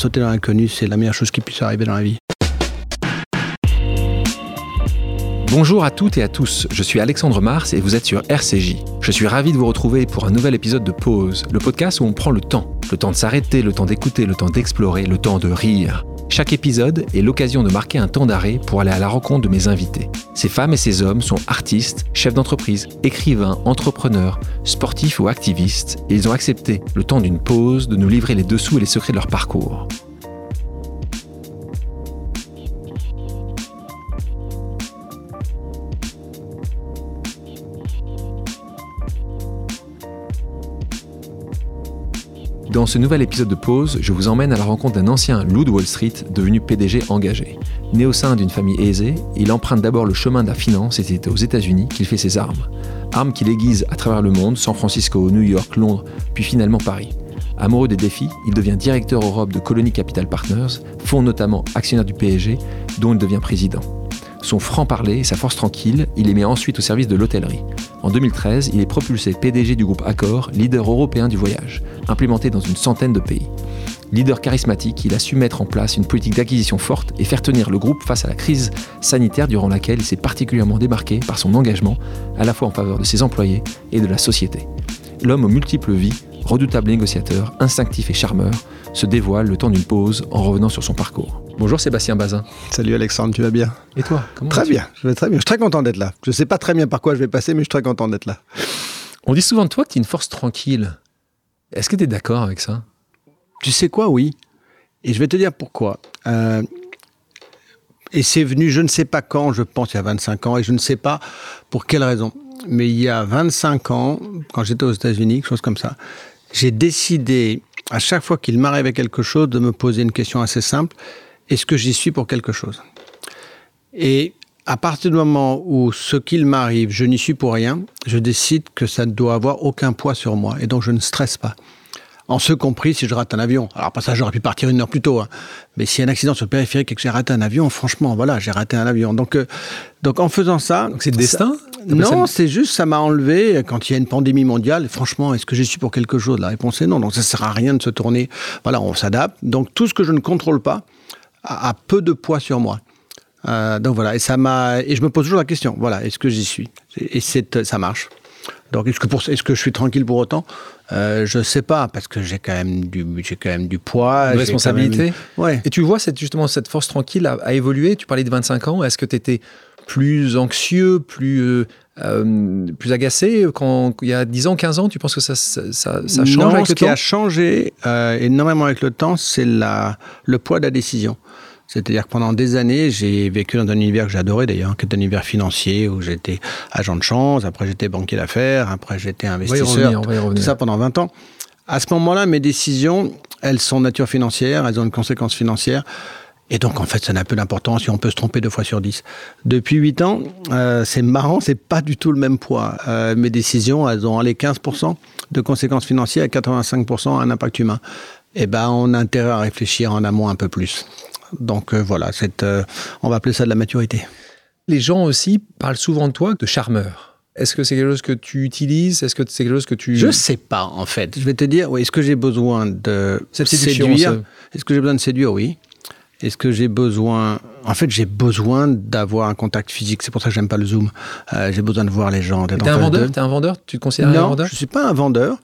Sauter dans l'inconnu, c'est la meilleure chose qui puisse arriver dans la vie. Bonjour à toutes et à tous, je suis Alexandre Mars et vous êtes sur RCJ. Je suis ravi de vous retrouver pour un nouvel épisode de Pause, le podcast où on prend le temps. Le temps de s'arrêter, le temps d'écouter, le temps d'explorer, le temps de rire. Chaque épisode est l'occasion de marquer un temps d'arrêt pour aller à la rencontre de mes invités. Ces femmes et ces hommes sont artistes, chefs d'entreprise, écrivains, entrepreneurs, sportifs ou activistes, et ils ont accepté, le temps d'une pause, de nous livrer les dessous et les secrets de leur parcours. Dans ce nouvel épisode de Pause, je vous emmène à la rencontre d'un ancien loup Wall Street devenu PDG engagé. Né au sein d'une famille aisée, il emprunte d'abord le chemin de la finance et c'est aux États-Unis qu'il fait ses armes. Armes qu'il aiguise à travers le monde, San Francisco, New York, Londres, puis finalement Paris. Amoureux des défis, il devient directeur Europe de Colony Capital Partners, fonds notamment actionnaire du PSG, dont il devient président. Son franc-parler et sa force tranquille, il les met ensuite au service de l'hôtellerie. En 2013, il est propulsé PDG du groupe Accor, leader européen du voyage, implémenté dans une centaine de pays. Leader charismatique, il a su mettre en place une politique d'acquisition forte et faire tenir le groupe face à la crise sanitaire durant laquelle il s'est particulièrement démarqué par son engagement, à la fois en faveur de ses employés et de la société. L'homme aux multiples vies, redoutable négociateur, instinctif et charmeur, se dévoile le temps d'une pause en revenant sur son parcours. Bonjour Sébastien Bazin. Salut Alexandre, tu vas bien? Et toi comment Très bien, je vais très bien. Je suis très content d'être là. Je ne sais pas très bien par quoi je vais passer, mais je suis très content d'être là. On dit souvent de toi que tu es une force tranquille. Est-ce que tu es d'accord avec ça? Tu sais quoi, oui. Et je vais te dire pourquoi. Euh, et c'est venu, je ne sais pas quand, je pense il y a 25 ans, et je ne sais pas pour quelle raison. Mais il y a 25 ans, quand j'étais aux États-Unis, quelque chose comme ça, j'ai décidé, à chaque fois qu'il m'arrivait quelque chose, de me poser une question assez simple. Est-ce que j'y suis pour quelque chose? Et à partir du moment où ce qu'il m'arrive, je n'y suis pour rien, je décide que ça ne doit avoir aucun poids sur moi. Et donc je ne stresse pas. En ce compris, si je rate un avion. Alors, pas ça, j'aurais pu partir une heure plus tôt. hein. Mais s'il y a un accident sur le périphérique et que j'ai raté un avion, franchement, voilà, j'ai raté un avion. Donc, euh, donc en faisant ça. Donc c'est le destin Non, c'est juste, ça m'a enlevé quand il y a une pandémie mondiale. Franchement, est-ce que j'y suis pour quelque chose? La réponse est non. Donc ça sert à rien de se tourner. Voilà, on s'adapte. Donc tout ce que je ne contrôle pas a, a peu de poids sur moi. Euh, donc voilà, et ça m'a et je me pose toujours la question. Voilà, est-ce que j'y suis? Et c'est ça marche. Donc est-ce que pour est-ce que je suis tranquille pour autant? Euh, Je sais pas parce que j'ai quand même du j'ai quand même du poids, Une responsabilité quand même- Ouais. Et tu vois cette, justement cette force tranquille a, a évolué? Tu parlais de 25 ans. Est-ce que tu étais plus anxieux, plus, euh, euh, plus agacé quand il y a 10 ans, 15 ans? Tu penses que ça, ça, ça, ça change non, avec ce le qui temps? a changé énormément avec le temps, c'est la, le poids de la décision. C'est-à-dire que pendant des années, j'ai vécu dans un univers que j'adorais d'ailleurs, qui est un univers financier, où j'étais agent de change, après j'étais banquier d'affaires, après j'étais On va y investisseur, revenir. On va y tout revenir. ça pendant 20 ans. À ce moment-là, mes décisions, elles sont de nature financière, elles ont une conséquence financière. Et donc, en fait, ça n'a peu d'importance si on peut se tromper deux fois sur dix. Depuis huit ans, euh, c'est marrant, c'est pas du tout le même poids. Euh, mes décisions, elles ont les 15% de conséquences financières et 85% un impact humain. Eh ben, on a intérêt à réfléchir en amont un peu plus. Donc euh, voilà, euh, on va appeler ça de la maturité. Les gens aussi parlent souvent de toi de charmeur. Est-ce que c'est quelque chose que tu utilises? Est-ce que c'est quelque chose que tu... Je sais pas, en fait. Je vais te dire, oui, est-ce que j'ai besoin de Cette séduire? ce- Est-ce que j'ai besoin de séduire? Oui. Est-ce que j'ai besoin... En fait, j'ai besoin d'avoir un contact physique. C'est pour ça que j'aime pas le Zoom. Euh, j'ai besoin de voir les gens. T'es un vendeur? T'es un vendeur? Tu te considères un Non, vendeur? je suis pas un vendeur.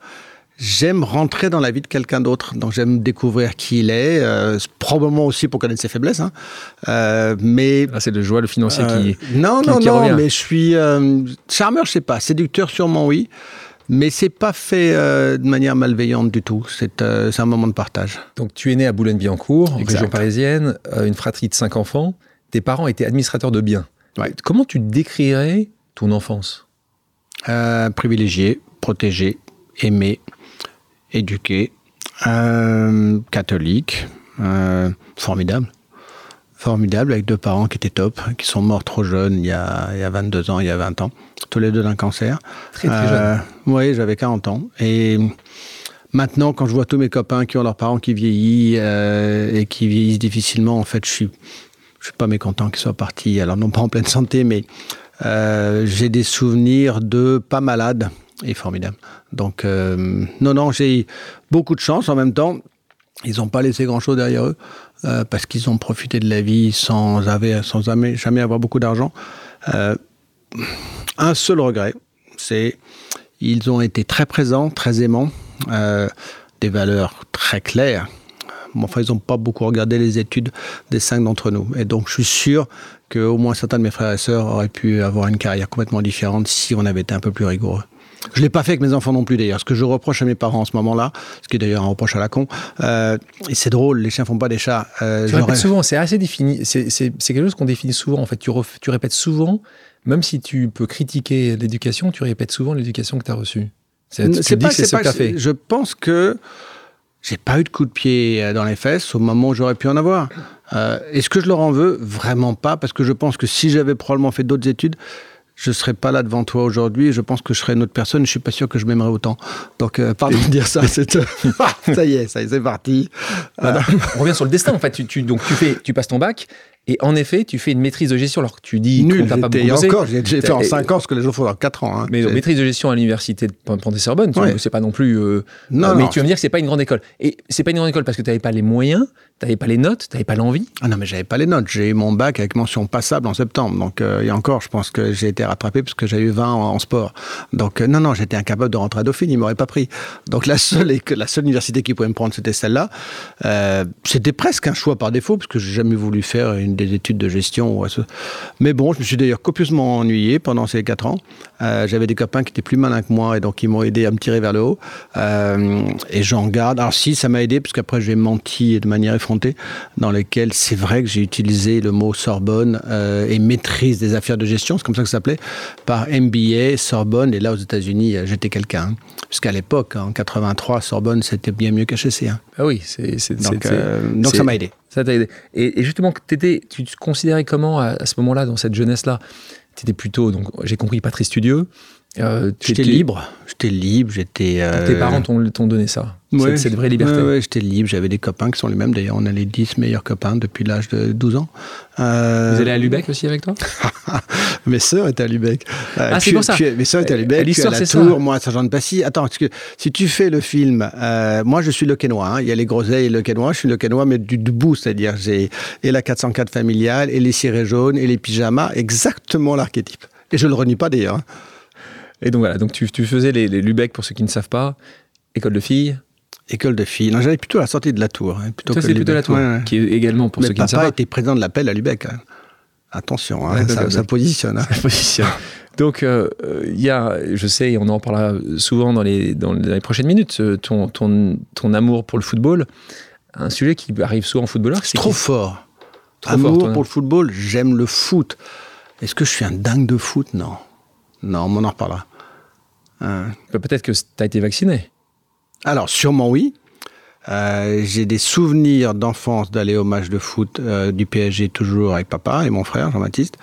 J'aime rentrer dans la vie de quelqu'un d'autre. Donc, j'aime découvrir qui il est. euh, probablement aussi pour connaître ses faiblesses. hein. Euh, mais Là, c'est le joie, le financier euh, qui... non, qui- non, qui non, revient. mais je suis euh, charmeur, je sais pas, séducteur sûrement oui, mais c'est pas fait de manière malveillante du tout. C'est un moment de partage. Donc, tu es né à Boulogne-Billancourt, en région parisienne, une fratrie de cinq enfants. Tes parents étaient administrateurs de biens. Ouais. Comment tu décrirais ton enfance? Euh, privilégié, protégé, aimé, éduqué, euh, catholique, euh, formidable. Formidable, avec deux parents qui étaient top, qui sont morts trop jeunes, il y a, il y a 22 ans, il y a 20 ans, tous les deux d'un cancer. Très, très jeune. Oui, j'avais 40 ans. Et maintenant, quand je vois tous mes copains qui ont leurs parents qui vieillissent euh, et qui vieillissent difficilement, en fait, je suis, je suis pas mécontent qu'ils soient partis. Alors, non pas en pleine santé, mais euh, j'ai des souvenirs de pas malades et formidables. Donc, euh, non, non, j'ai beaucoup de chance en même temps. Ils n'ont pas laissé grand-chose derrière eux euh, parce qu'ils ont profité de la vie sans, jamais, avoir beaucoup d'argent. Euh, un seul regret, c'est ils ont été très présents, très aimants, des valeurs très claires. enfin, ils n'ont pas beaucoup regardé les études des cinq d'entre nous. Et donc, je suis sûr qu'au moins certains de mes frères et sœurs auraient pu avoir une carrière complètement différente si on avait été un peu plus rigoureux. Je ne l'ai pas fait avec mes enfants non plus d'ailleurs. Ce que je reproche à mes parents en ce moment-là, ce qui est d'ailleurs un reproche à la con, euh, et c'est drôle, les chiens font pas des chats. Euh, tu répètes souvent, c'est assez défini, c'est quelque chose qu'on définit souvent. En fait, tu, tu répètes souvent, même si tu peux critiquer l'éducation, tu répètes souvent l'éducation que tu as reçue. C'est pas, c'est ce que fait. Je pense que j'ai pas eu de coup de pied euh, dans les fesses au moment où j'aurais pu en avoir. Euh, Est-ce que je leur en veux Vraiment pas, parce que je pense que si j'avais probablement fait d'autres études, je ne serais pas là devant toi aujourd'hui. Je pense que je serais une autre personne. Je suis pas sûr que je m'aimerais autant. Donc, euh, pardon de dire ça. ça y est, ça y est, c'est parti. Euh, on revient sur le destin. En fait, tu, tu, donc tu fais, tu passes ton bac. Et en effet, tu fais une maîtrise de gestion alors que tu dis Nul, t'as pas beaucoup encore, j'ai fait en 5 ans ce que les gens font en 4 ans. Hein. Mais maîtrise de gestion à l'université de Pont-Sorbonne, c'est pas non plus. Euh, non, mais tu vas me dire que c'est pas une grande école. Et c'est pas une grande école parce que tu n'avais pas les moyens, tu pas les notes, tu n'avais pas l'envie. Ah non, mais j'avais pas les notes. J'ai eu mon bac avec mention passable en septembre. Donc, euh, et encore, je pense que j'ai été rattrapé parce que j'ai eu 20 en, sport. Donc, euh, non, non, j'étais incapable de rentrer à Dauphine, ils m'auraient pas pris. Donc, la seule, la seule université qui pouvait me prendre, c'était celle-là. c'était presque un choix par défaut parce que j'ai jamais voulu faire une des études de gestion mais bon, je me suis d'ailleurs copieusement ennuyé pendant ces quatre ans. Euh, j'avais des copains qui étaient plus malins que moi et donc ils m'ont aidé à me tirer vers le haut. Euh, et j'en garde. Alors si, ça m'a aidé parce qu'après j'ai menti de manière effrontée dans lesquelles c'est vrai que j'ai utilisé le mot Sorbonne euh, et maîtrise des affaires de gestion, c'est comme ça que ça s'appelait, par MBA, Sorbonne. Et là aux États-Unis, j'étais quelqu'un. Hein. Puisqu'à l'époque, en 83, Sorbonne, c'était bien mieux qu'HEC. Hein. Ah oui, c'est, donc, donc ça m'a aidé. Et, justement, tu te considérais comment à, ce moment-là, dans cette jeunesse-là? Tu étais plutôt, donc j'ai compris, pas très studieux. Euh, j'étais libre, j'étais libre, j'étais. Tes parents t'ont donné ça ouais, cette, vraie liberté. J'étais libre. J'avais des copains qui sont les mêmes. D'ailleurs, on a les 10 meilleurs copains depuis l'âge de 12 ans. Euh... Vous allez à Lubeck aussi avec toi Mes sœurs étaient à Lubeck. Euh, ah, c'est pour ça. mes sœurs étaient à Lubeck. L'histoire, c'est ça. Moi, à Saint-Jean-de-Passy. Attends, parce que si tu fais le film, euh, moi, je suis le Quénois. Hein. Il y a les groseilles et le Quénois. Je suis le Quénois, mais du debout. C'est-à-dire, j'ai et la 404 familiale, et les cirés jaunes, et les pyjamas. Exactement l'archétype. Et je le renie pas d'ailleurs. Hein. Et donc voilà, donc tu, tu faisais les, les Lubeck, pour ceux qui ne savent pas, école de filles École de filles. Non, j'allais plutôt à la sortie de la Tour. Hein, plutôt ça, c'est plutôt la Tour, qui est également, pour ceux qui ne savent pas... était président de l'appel à Lubeck. Hein. Attention, hein, ça, positionne. Ça positionne. Donc, il euh, y a, je sais, et on en parlera souvent dans les, dans les prochaines minutes, ton, ton, ton amour pour le football, un sujet qui arrive souvent en footballeur. C'est trop fort. Trop amour pour le football, j'aime le foot. Est-ce que je suis un dingue de foot? Non. Non, on en reparlera. Hein. Bah, peut-être que tu as été vacciné. Alors, sûrement oui. Euh, j'ai des souvenirs d'enfance d'aller au match de foot euh, du PSG toujours avec papa et mon frère Jean-Baptiste.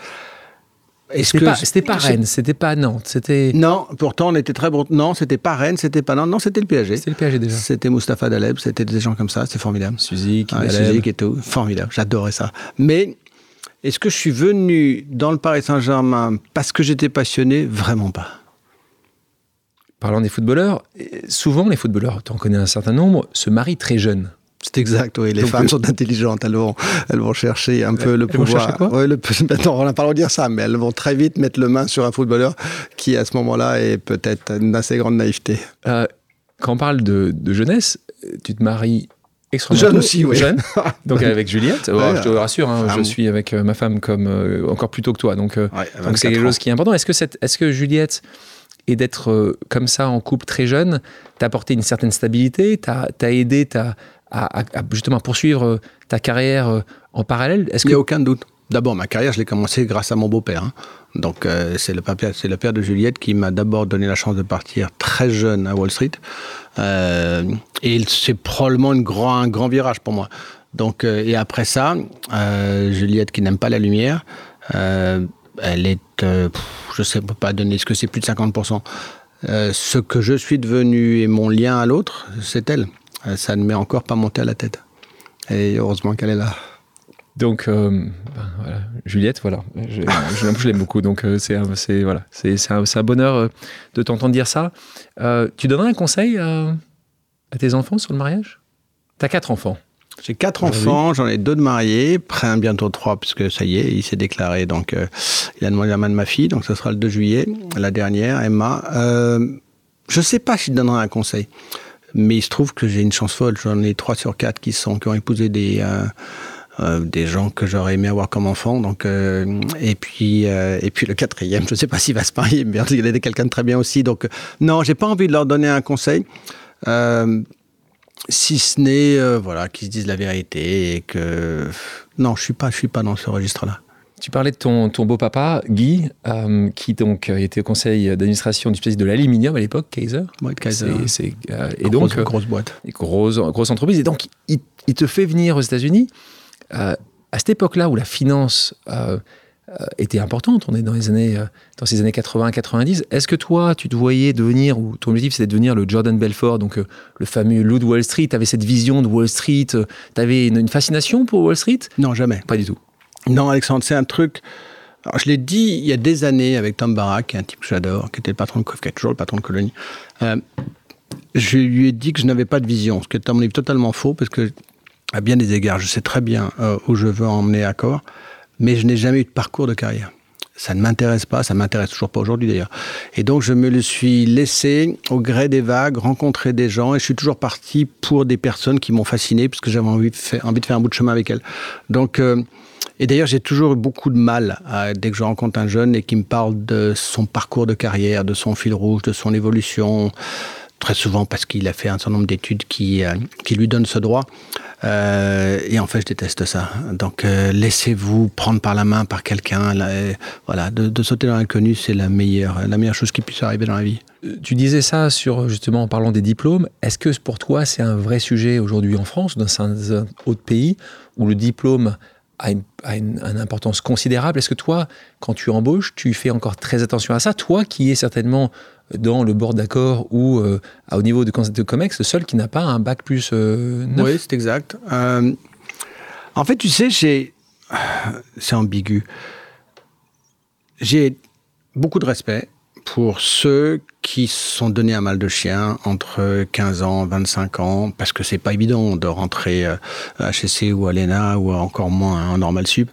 C'était pas, c'était pas Rennes, c'était pas Nantes, c'était. Non, pourtant on était très bon. Non, c'était pas Rennes, c'était pas Nantes, non, c'était le PSG. C'était le PSG déjà. C'était Mustapha Daleb, c'était des gens comme ça, c'était formidable. Suzy, ah, et tout, formidable, j'adorais ça. Mais est-ce que je suis venu dans le Paris Saint-Germain parce que j'étais passionné? Vraiment pas. Parlant des footballeurs, souvent les footballeurs, tu en connais un certain nombre, se marient très jeunes. C'est exact, oui. Les femmes euh, sont intelligentes, elles vont, elles vont chercher un peu le pouvoir. Vont chercher quoi? Le, on n'a pas le droit de dire ça, mais elles vont très vite mettre le main sur un footballeur qui, à ce moment-là, est peut-être d'une assez grande naïveté. Euh, quand on parle de, de, jeunesse, tu te maries Jeune aussi, oui. Jeune. Donc avec Juliette, je te rassure, hein, je suis avec euh, ma femme comme euh, encore plus tôt que toi. Donc euh, donc c'est quelque chose qui est important. Est-ce que, cette, Juliette et d'être comme ça en couple très jeune? T'a apporté une certaine stabilité, t'a aidé à, à, justement poursuivre ta carrière en parallèle? Il n'y a aucun doute. D'abord, ma carrière, je l'ai commencé grâce à mon beau-père. Hein. Donc, c'est le, le, père de Juliette qui m'a d'abord donné la chance de partir très jeune à Wall Street. Euh, et c'est probablement une grand, un grand virage pour moi. Donc, euh, et après ça, euh, Juliette qui n'aime pas la lumière, elle est, je ne sais pas donner ce que c'est plus de 50%. ce que je suis devenu et mon lien à l'autre, c'est elle. ça ne m'est encore pas monté à la tête. Et heureusement qu'elle est là. Donc, ben, voilà. Juliette, voilà, je, je, l'aime beaucoup. Donc, c'est voilà, c'est un, un, bonheur de t'entendre dire ça. tu donnerais un conseil à, à tes enfants sur le mariage? Tu as quatre enfants. J'ai quatre enfants, j'en ai deux de mariés, près bientôt trois, puisque ça y est, il s'est déclaré. Donc, euh, il a demandé la main de ma fille, donc ce sera le 2 juillet, la dernière, Emma. Euh, je ne sais pas si je donnerai un conseil, mais il se trouve que j'ai une chance folle. J'en ai trois sur quatre qui, sont, qui ont épousé des, euh, euh, des gens que j'aurais aimé avoir comme enfant. Donc, euh, et, puis, euh, et puis le quatrième, je ne sais pas s'il va se marier, mais il est quelqu'un de très bien aussi. Donc, non, j'ai pas envie de leur donner un conseil. si ce n'est voilà qu'ils se disent la vérité et que non je suis pas je suis pas dans ce registre là tu parlais de ton, ton beau-papa, Guy, qui donc était au conseil d'administration du spécialiste de l'aluminium à l'époque, Kaiser. Oui, Kaiser. C'est, et donc, grosse boîte. Grosse, grosse entreprise. Et donc, il, il te fait venir aux États-Unis. Euh, à cette époque-là où la finance euh, euh, était importante, on est dans les années, dans ces années 80-90, est-ce que toi, tu te voyais devenir, ou ton objectif c'était de devenir le Jordan Belfort, donc le fameux loup de Wall Street, tu avais cette vision de Wall Street, tu avais une, fascination pour Wall Street? Non, jamais. Pas du tout. Non, Alexandre, c'est un truc... Alors, je l'ai dit il y a des années avec Tom Barak, qui est un type que j'adore, qui était le patron de qui est toujours le patron de Colonie. je lui ai dit que je n'avais pas de vision, ce qui est à mon avis totalement faux, parce que à bien des égards, je sais très bien euh, où je veux emmener Accor, mais je n'ai jamais eu de parcours de carrière. Ça ne m'intéresse pas, ça m'intéresse toujours pas aujourd'hui d'ailleurs. Et donc je me le suis laissé au gré des vagues, rencontrer des gens, et je suis toujours parti pour des personnes qui m'ont fasciné, parce que j'avais envie, de faire, un bout de chemin avec elles. Donc, euh, et d'ailleurs j'ai toujours eu beaucoup de mal à, dès que je rencontre un jeune et qui me parle de son parcours de carrière, de son fil rouge, de son évolution, très souvent parce qu'il a fait un certain nombre d'études qui, euh, qui lui donnent ce droit. Euh, et en fait, je déteste ça. Donc, euh, laissez-vous prendre par la main par quelqu'un. Voilà, de, sauter dans l'inconnu, c'est la meilleure, la meilleure chose qui puisse arriver dans la vie. Tu disais ça sur justement en parlant des diplômes. Est-ce que pour toi, c'est un vrai sujet aujourd'hui en France, dans un autre pays, où le diplôme a une, une, importance considérable? Est-ce que toi, quand tu embauches, tu fais encore très attention à ça? Toi, qui es certainement dans le bord d'accord ou euh, au niveau de, de COMEX, le seul qui n'a pas un bac plus euh, Oui, c'est exact. Euh, en fait, tu sais, j'ai... C'est ambigu. J'ai beaucoup de respect pour ceux qui sont donnés un mal de chien entre 15 ans, 25 ans, parce que c'est pas évident de rentrer à HSC ou à l'ENA ou encore moins en normal sup.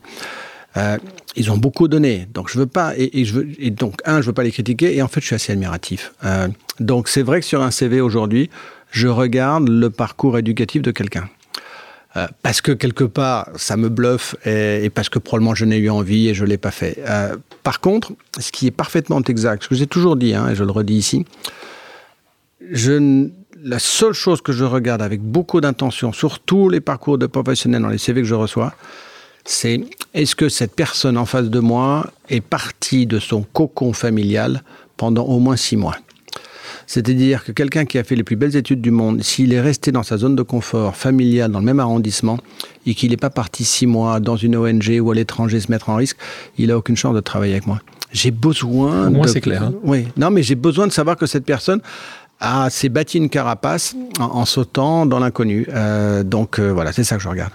Euh, ils ont beaucoup donné, donc je veux pas et, je veux donc un, je veux pas les critiquer et en fait je suis assez admiratif. Euh, donc c'est vrai que sur un CV aujourd'hui, je regarde le parcours éducatif de quelqu'un. Euh, parce que quelque part, ça me bluffe et, parce que probablement je n'ai eu envie et je ne l'ai pas fait. Par contre, ce qui est parfaitement exact, ce que j'ai toujours dit, hein, et je le redis ici, la seule chose que je regarde avec beaucoup d'intention sur tous les parcours de professionnels dans les CV que je reçois, c'est est-ce que cette personne en face de moi est partie de son cocon familial pendant au moins six mois? C'est-à-dire que quelqu'un qui a fait les plus belles études du monde, s'il est resté dans sa zone de confort familiale, dans le même arrondissement, et qu'il n'est pas parti six mois dans une ONG ou à l'étranger se mettre en risque, il n'a aucune chance de travailler avec moi. J'ai besoin. Moi, c'est clair. Hein. Oui. Non, mais j'ai besoin de savoir que cette personne a s'est bâti une carapace en, sautant dans l'inconnu. Euh, donc euh, voilà, c'est ça que je regarde.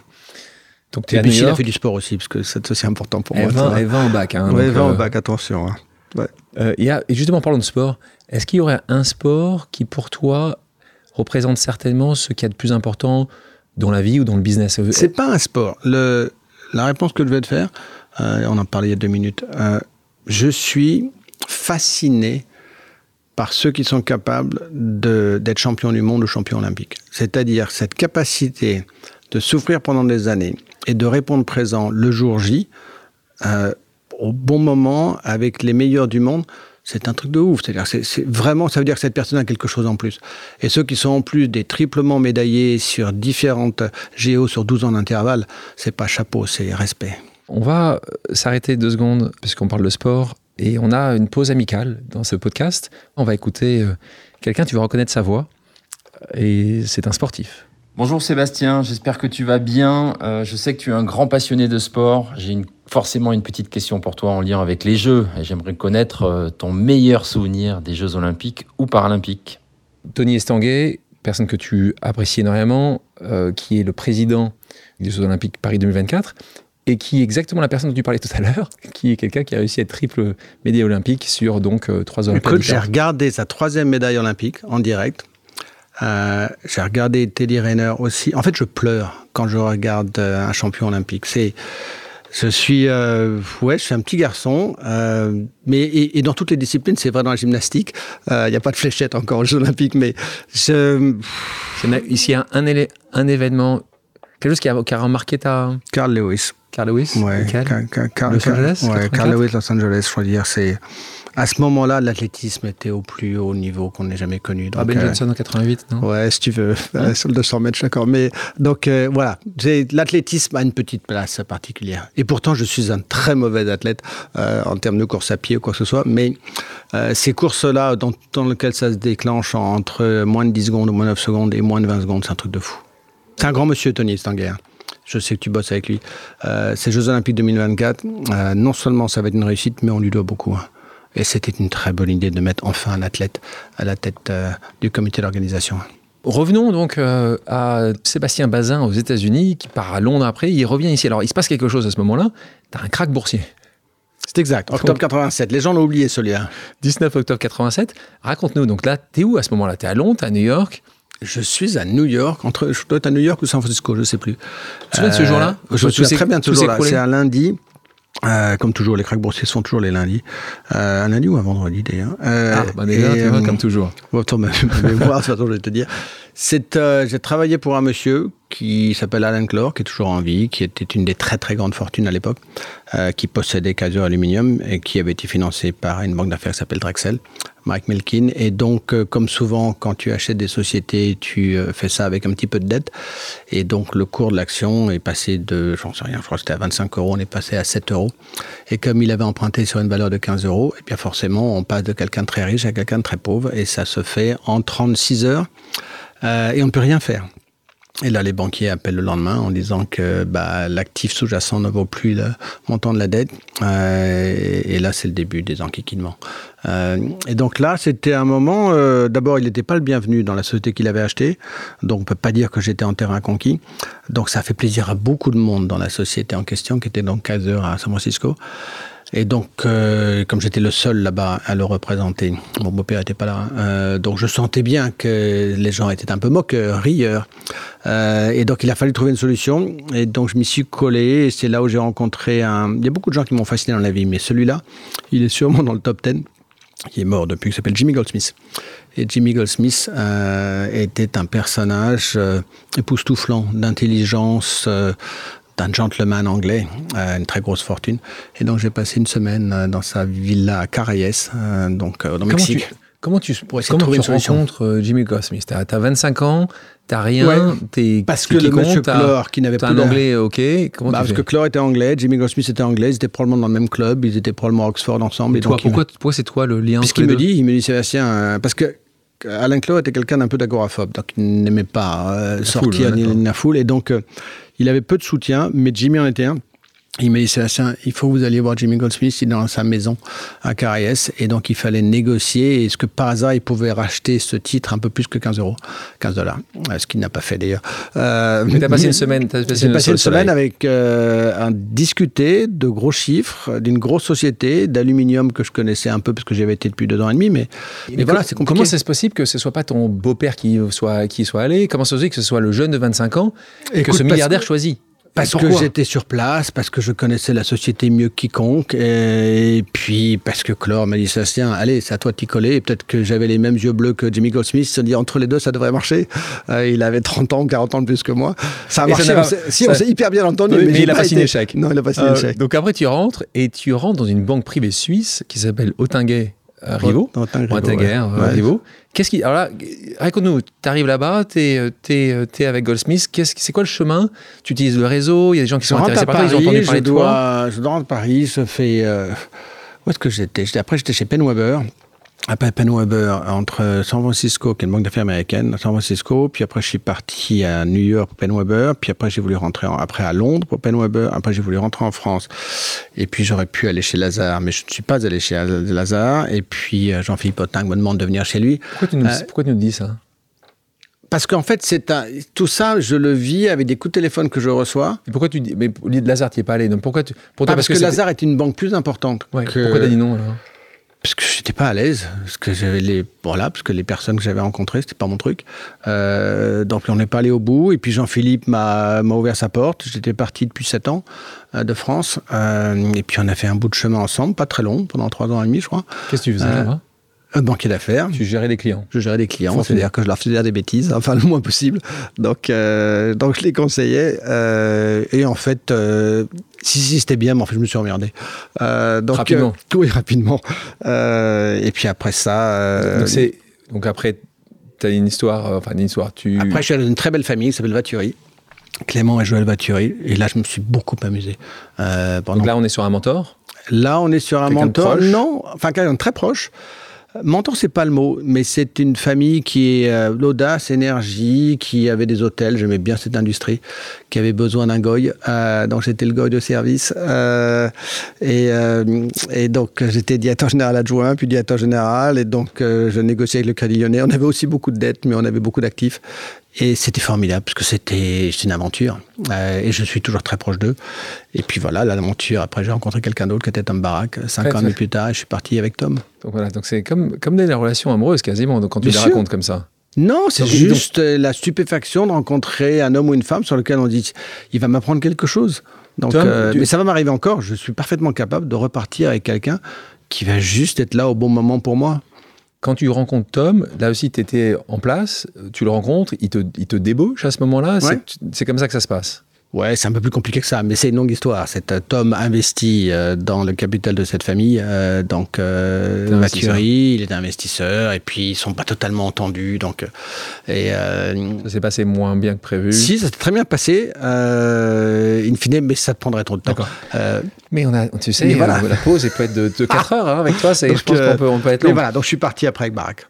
Donc, puis il a fait du sport aussi, parce que c'est aussi important pour moi. et 20 au bac. Hein, ouais, 20 au euh, bac, attention. Hein. Ouais. Euh, y a, et justement, parlons de sport. Est-ce qu'il y aurait un sport qui, pour toi, représente certainement ce qu'il y a de plus important dans la vie ou dans le business? C'est pas un sport. Le, la réponse que je vais te faire, euh, on en parlait il y a deux minutes, euh, je suis fasciné par ceux qui sont capables d'être champions du monde ou champions olympiques. C'est-à-dire cette capacité de souffrir pendant des années et de répondre présent le jour J, euh, au bon moment, avec les meilleurs du monde, c'est un truc de ouf. C'est-à-dire, c'est vraiment, ça veut dire que cette personne a quelque chose en plus. Et ceux qui sont en plus des triplement médaillés sur différentes géos sur 12 ans d'intervalle, c'est pas chapeau, c'est respect. On va s'arrêter deux secondes, puisqu'on parle de sport, et on a une pause amicale dans ce podcast. On va écouter euh, quelqu'un, tu vas reconnaître sa voix, et c'est un sportif. Bonjour Sébastien, j'espère que tu vas bien. Euh, je sais que tu es un grand passionné de sport. J'ai forcément une petite question pour toi en lien avec les Jeux. Et j'aimerais connaître euh, ton meilleur souvenir des Jeux olympiques ou paralympiques. Tony Estanguet, personne que tu apprécies énormément, euh, qui est le président des Jeux olympiques Paris 2024 et qui est exactement la personne dont tu parlais tout à l'heure, qui est quelqu'un qui a réussi à être triple médaille olympique sur donc trois Olympiades. Écoute, j'ai regardé sa troisième médaille olympique en direct Euh, j'ai regardé Teddy Rayner aussi. En fait, je pleure quand je regarde euh, un champion olympique. C'est, je suis, euh, ouais, je suis un petit garçon, euh, mais et, et dans toutes les disciplines, c'est vrai dans la gymnastique. Il n'y a pas de fléchette encore aux Jeux Olympiques, mais je, Ici, un, un, événement, quelque chose qui a, qui a remarqué ta. Carl Lewis. Carl Lewis Ouais, Car- Car- Car- Los Angeles, ouais, 84? Carl Lewis, Los Angeles, je veux dire, c'est à ce moment-là, l'athlétisme était au plus haut niveau qu'on n'ait jamais connu. Ah, Donc, Ben euh, Johnson en 88, non? Ouais, si tu veux, euh, sur le 200 mètres, d'accord. Mais donc euh, voilà, l'athlétisme a une petite place particulière. Et pourtant, je suis un très mauvais athlète euh, en termes de course à pied ou quoi que ce soit. Mais euh, ces courses-là, dans, dans lesquelles ça se déclenche entre moins de 10 secondes ou moins de 9 secondes et moins de 20 secondes, c'est un truc de fou. C'est un grand monsieur, Tony Stanguer. Je sais que tu bosses avec lui. Euh, ces Jeux Olympiques 2024, euh, non seulement ça va être une réussite, mais on lui doit beaucoup. hein. Et c'était une très bonne idée de mettre enfin un athlète à la tête euh, du comité d'organisation. Revenons donc euh, à Sébastien Bazin aux États-Unis, qui part à Londres après. Il revient ici. Alors, il se passe quelque chose à ce moment-là. Tu as un crack boursier. C'est exact, octobre 87. Les gens l'ont oublié celui-là. 19 octobre 87. Raconte-nous. Donc là, t'es où à ce moment-là? T'es à Londres, t'es à New York? Je suis à New York, entre, je dois être à New York ou San Francisco, je ne sais plus. Tu te souviens de ce Euh, jour-là? Je me souviens très bien de ce jour-là. C'est un lundi. Euh, comme toujours, les cracks boursiers sont toujours les lundis. Euh, un lundi ou un vendredi d'ailleurs. Euh, Ah, bah déjà, et, vois, euh, comme toujours. Bon, attends, ma ma mémoire, de toute façon, je vais te dire. C'est, euh, j'ai travaillé pour un monsieur qui s'appelle Alan Clore, qui est toujours en vie, qui était une des très très grandes fortunes à l'époque, euh, qui possédait Casio Aluminium et qui avait été financé par une banque d'affaires qui s'appelle Drexel, Mike Melkin. Et donc, euh, comme souvent, quand tu achètes des sociétés, tu euh, fais ça avec un petit peu de dette. Et donc, le cours de l'action est passé de, j'en sais rien, je crois que c'était à 25 euros, on est passé à 7 euros. Et comme il avait emprunté sur une valeur de 15 euros, et bien forcément, on passe de quelqu'un de très riche à quelqu'un de très pauvre, et ça se fait en 36 heures, euh, et on ne peut rien faire. Et là, les banquiers appellent le lendemain en disant que bah, l'actif sous-jacent ne vaut plus le montant de la dette. Euh, et, là, c'est le début des enquiquinements. Euh, et donc là, c'était un moment. D'abord, il n'était pas le bienvenu dans la société qu'il avait achetée. Donc, on peut pas dire que j'étais en terrain conquis. Donc, ça a fait plaisir à beaucoup de monde dans la société en question, qui était donc Kaiser à San Francisco. Et donc, euh, comme j'étais le seul là-bas à le représenter, mon beau-père n'était pas là, hein, euh, donc je sentais bien que les gens étaient un peu moqueurs, rieurs. Euh, et donc, il a fallu trouver une solution. Et donc, je m'y suis collé. Et c'est là où j'ai rencontré un. Il y a beaucoup de gens qui m'ont fasciné dans la vie, mais celui-là, il est sûrement dans le top 10 qui est mort depuis, qui s'appelle Jimmy Goldsmith. Et Jimmy Goldsmith était un personnage époustouflant d'intelligence, d'un gentleman anglais, euh, une très grosse fortune. Et donc j'ai passé une semaine euh, dans sa villa à Carayes, euh, donc dans le Mexique. tu, comment tu, Pour essayer de comment trouver tu une solution. rencontres Jimmy Goldsmith T'as as 25 ans, t'as rien, Ouais. t'es Parce que le monsieur Clore, qui n'avait plus un anglais, ok. Comment Bah, parce que Clore était anglais, Jimmy Goldsmith était anglais, ils étaient probablement dans le même club, ils étaient probablement à Oxford ensemble. Et et toi, donc, il pourquoi, c'est toi le lien Puisqu'il les me dit, il me dit Sébastien, euh, parce que Alain Clore était quelqu'un d'un peu d'agoraphobe, donc il n'aimait pas euh, sortir ni la foule, et donc euh, il avait peu de soutien, mais Jimmy en était un. Il m'a dit Sébastien, il faut que vous alliez voir Jimmy Goldsmith, il est dans sa maison à Carayes, et donc il fallait négocier. Est-ce que par hasard il pouvait racheter ce titre un peu plus que 15 euros, 15 dollars, Euh, ce qu'il n'a pas fait d'ailleurs. Euh, Mais t'as passé une semaine, t'as passé j'ai une, passé semaine avec euh, un discuter de gros chiffres d'une grosse société d'aluminium que je connaissais un peu parce que j'avais été depuis deux ans et demi, mais, mais, Mais voilà, c'est compliqué. Comment c'est possible que ce soit pas ton beau-père qui soit, qui soit allé? Comment se fait que ce soit le jeune de 25 ans que Écoute, ce milliardaire que- choisit? Parce que j'étais sur place, parce que je connaissais la société mieux que quiconque, et puis parce que Clore m'a dit Sébastien, allez, c'est à toi de t'y coller. Et peut-être que j'avais les mêmes yeux bleus que Jimmy Goldsmith, se dit entre les deux, ça devrait marcher. Euh, il avait 30 ans, 40 ans de plus que moi. Ça a Et ça marché. n'a on pas- s'est- si, ça- on s'est hyper bien entendu. Oui, mais il a pas signé été- chèque. Non, il a pas signé Euh, chèque. donc après, tu rentres et tu rentres dans une banque privée suisse qui s'appelle Otinguet euh, Rivaux. Otinguet Euh. Qu'est-ce qui. Alors là, raconte-nous, tu arrives là-bas, tu es, avec Goldsmith. C'est quoi le chemin? Tu utilises le réseau Il y a des gens qui sont rentre intéressés par toi, ils ont Paris, entendu je parler de toi. je dois rentrer à Paris, je fais... euh, où est-ce que j'étais Après, j'étais chez Penn Penn Weber, entre San Francisco, qui est une banque d'affaires américaine, San Francisco, puis après je suis parti à New York pour Weber, puis après j'ai voulu rentrer en- après à Londres pour Weber, après j'ai voulu rentrer en France, et puis j'aurais pu aller chez Lazare, mais je ne suis pas allé chez Lazare, et puis euh, Jean-Philippe Autain me demande de venir chez lui, Pourquoi tu nous, Euh, pourquoi tu nous dis ça? Parce qu'en fait, c'est un, tout ça, je le vis avec des coups de téléphone que je reçois, Et Pourquoi tu dis. Mais Lazare, tu n'y es pas allé? Donc pourquoi tu. Pour toi, Ah, parce, que, Lazare est une banque plus importante Ouais, que... Pourquoi tu as dit non alors? Parce que j'étais pas à l'aise, parce que j'avais les voilà, parce que les personnes que j'avais rencontrées, c'était pas mon truc. Euh, donc on n'est pas allé au bout. Et puis Jean-Philippe m'a ouvert sa porte. J'étais parti depuis 7 ans euh, de France. Euh, et puis on a fait un bout de chemin ensemble, pas très long, pendant 3 ans et demi, je crois. Qu'est-ce que tu faisais là-bas? Banquier d'affaires. Tu gérais les clients. Je gérais les clients, c'est-à-dire que je leur faisais des bêtises, enfin le moins possible. Donc, donc je les conseillais. et en fait, si, si, c'était bien, mais en fait, je me suis emmerdé. Euh, donc, rapidement. Euh, oui, rapidement. Euh, et puis après ça. donc, donc après, tu as une histoire. enfin, une histoire. Tu... Après, je suis dans une très belle famille qui s'appelle Vaturi. Clément et Joël Vaturi. Et là, je me suis beaucoup amusé. pendant... Donc là, on est sur un mentor? Là, on est sur un mentor. Non, enfin, quelqu'un très proche. Mentor, c'est pas le mot, mais c'est une famille qui est euh, l'audace, énergie, qui avait des hôtels. J'aimais bien cette industrie, qui avait besoin d'un goy. Euh, donc j'étais le goy de service. Euh, et, et, donc j'étais directeur général adjoint, puis directeur général. Et donc je négociais avec le Crédit Lyonnais. On avait aussi beaucoup de dettes, mais on avait beaucoup d'actifs. Et c'était formidable parce que c'était une aventure. Euh, et je suis toujours très proche d'eux. Et puis voilà, l'aventure. Après, j'ai rencontré quelqu'un d'autre qui était Tom Barak. Cinq ans plus tard, et je suis parti avec Tom. Donc voilà, donc c'est comme, comme des relations amoureuses quasiment, donc quand tu les racontes comme ça. Non, c'est juste la stupéfaction de rencontrer un homme ou une femme sur lequel on dit il va m'apprendre quelque chose. Donc, euh, Mais ça va m'arriver encore. Je suis parfaitement capable de repartir avec quelqu'un qui va juste être là au bon moment pour moi. Quand tu rencontres Tom, là aussi, tu étais en place, tu le rencontres, il te, il te débauche à ce moment-là. C'est comme ça que ça se passe. Ouais, c'est un peu plus compliqué que ça, mais c'est une longue histoire. Cet euh, Tom investit euh, dans le capital de cette famille, euh, donc euh, Mathieu, il est investisseur, et puis ils sont pas totalement entendus, donc et ça s'est passé moins bien que prévu. Si, ça s'est très bien passé, in fine, mais ça te prendrait trop de temps. mais on a, tu sais, voilà. la pause peut être de, 4 heures hein, avec toi. je pense qu'on peut, on peut être long. Mais voilà, donc je suis parti après avec Barack.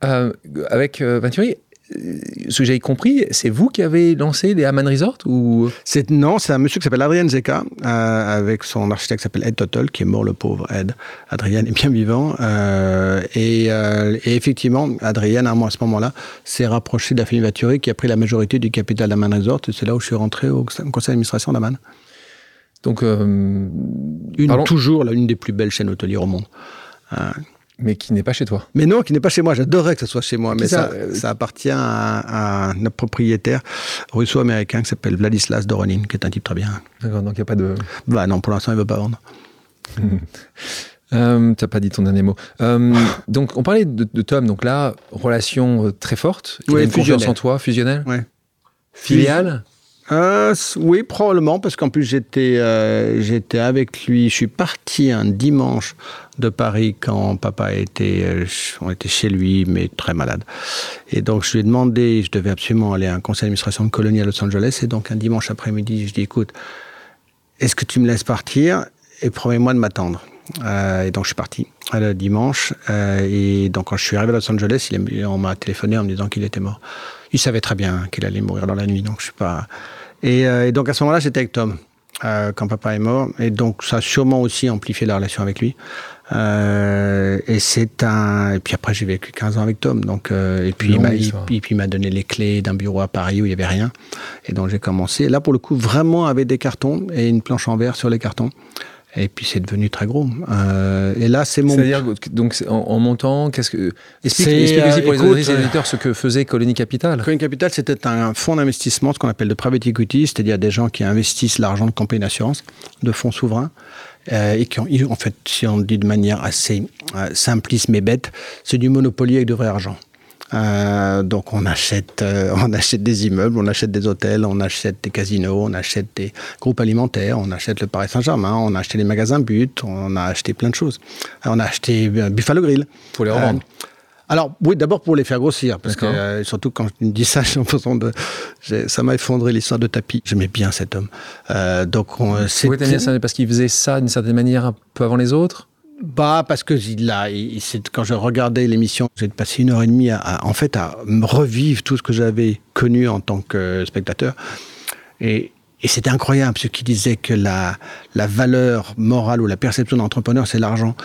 avec Mathieu, ce que j'avais compris, c'est vous qui avez lancé les Haman Resort ou? C'est non, c'est un monsieur qui s'appelle Adrien Zeka euh, avec son architecte qui s'appelle Ed Total, qui est mort le pauvre Ed. Adrien est bien vivant euh, euh, et, effectivement, Adrien à ce moment-là s'est rapproché de la famille Vaturi qui a pris la majorité du capital d'Aman Resort et c'est là où je suis rentré au conseil d'administration d'Aman. Donc une, toujours l'une des plus belles chaînes hôtelières au monde. Mais qui n'est pas chez toi. Mais non, qui n'est pas chez moi. J'adorerais que ce soit chez moi, mais ça, ça, appartient à, un propriétaire russo-américain qui s'appelle Vladislas Doronin, qui est un type très bien. D'accord, donc il n'y a pas de... Bah non, pour l'instant, il ne veut pas vendre. euh, tu n'as pas dit ton dernier mot. Euh, donc, on parlait de, Tom. Donc là, relation euh, très forte. Il une confiance en toi, fusionnelle? Ouais. Filiale? Euh, oui, probablement, parce qu'en plus j'étais euh, j'étais avec lui. Je suis parti un dimanche de Paris quand papa était, euh, on était chez lui, mais très malade. Et donc je lui ai demandé, je devais absolument aller à un conseil d'administration de colonie à Los Angeles. Et donc un dimanche après-midi, je dis écoute, est-ce que tu me laisses partir et promets-moi de m'attendre? et donc je suis parti le dimanche. et donc quand je suis arrivé à Los Angeles, on m'a téléphoné en me disant qu'il était mort. Il savait très bien qu'il allait mourir dans la nuit, donc je suis pas. Euh, et, donc à ce moment-là, j'étais avec Tom euh, quand papa est mort, et donc ça a sûrement aussi amplifié la relation avec lui. Euh, et c'est un. Et puis après, j'ai vécu 15 ans avec Tom. Donc, et puis il il m'a donné les clés d'un bureau à Paris où il y avait rien. Et donc j'ai commencé. Là, pour le coup, vraiment avec des cartons et une planche en verre sur les cartons. Et puis c'est devenu très gros. Euh, et là, c'est mon. C'est-à-dire, donc en, montant, qu'est-ce que. Explique, explique aussi pour les les éditeurs ce que faisait Colony Capital. Colony Capital, c'était un fonds d'investissement, ce qu'on appelle de private equity, c'est-à-dire des gens qui investissent l'argent de compagnies d'assurance, de fonds souverains. Euh, et qui ont, en fait, si on dit de manière assez euh, simpliste mais bête, c'est du monopoly avec de vrai argent. Euh, donc on achète, euh, on achète des immeubles, on achète des hôtels, on achète des casinos, on achète des groupes alimentaires, on achète le Paris Saint-Germain, on a acheté des magasins but, on a acheté plein de choses. Euh, on a acheté Buffalo Grill. Pour les revendre. alors oui, d'abord pour les faire grossir, parce que surtout quand je dis ça, j'ai l'impression de, ça m'a effondré l'histoire de tapis. J'aimais bien cet homme. donc on, Pourquoi t'aimais ça Parce qu'il faisait ça d'une certaine manière un peu avant les autres? Bah parce que a, quand je regardais l'émission, j'ai passé une heure et demie à, en fait à revivre tout ce que j'avais connu en tant que spectateur. Et, c'était incroyable ce qu'il disait que la, la valeur morale ou la perception d'entrepreneur, c'est l'argent.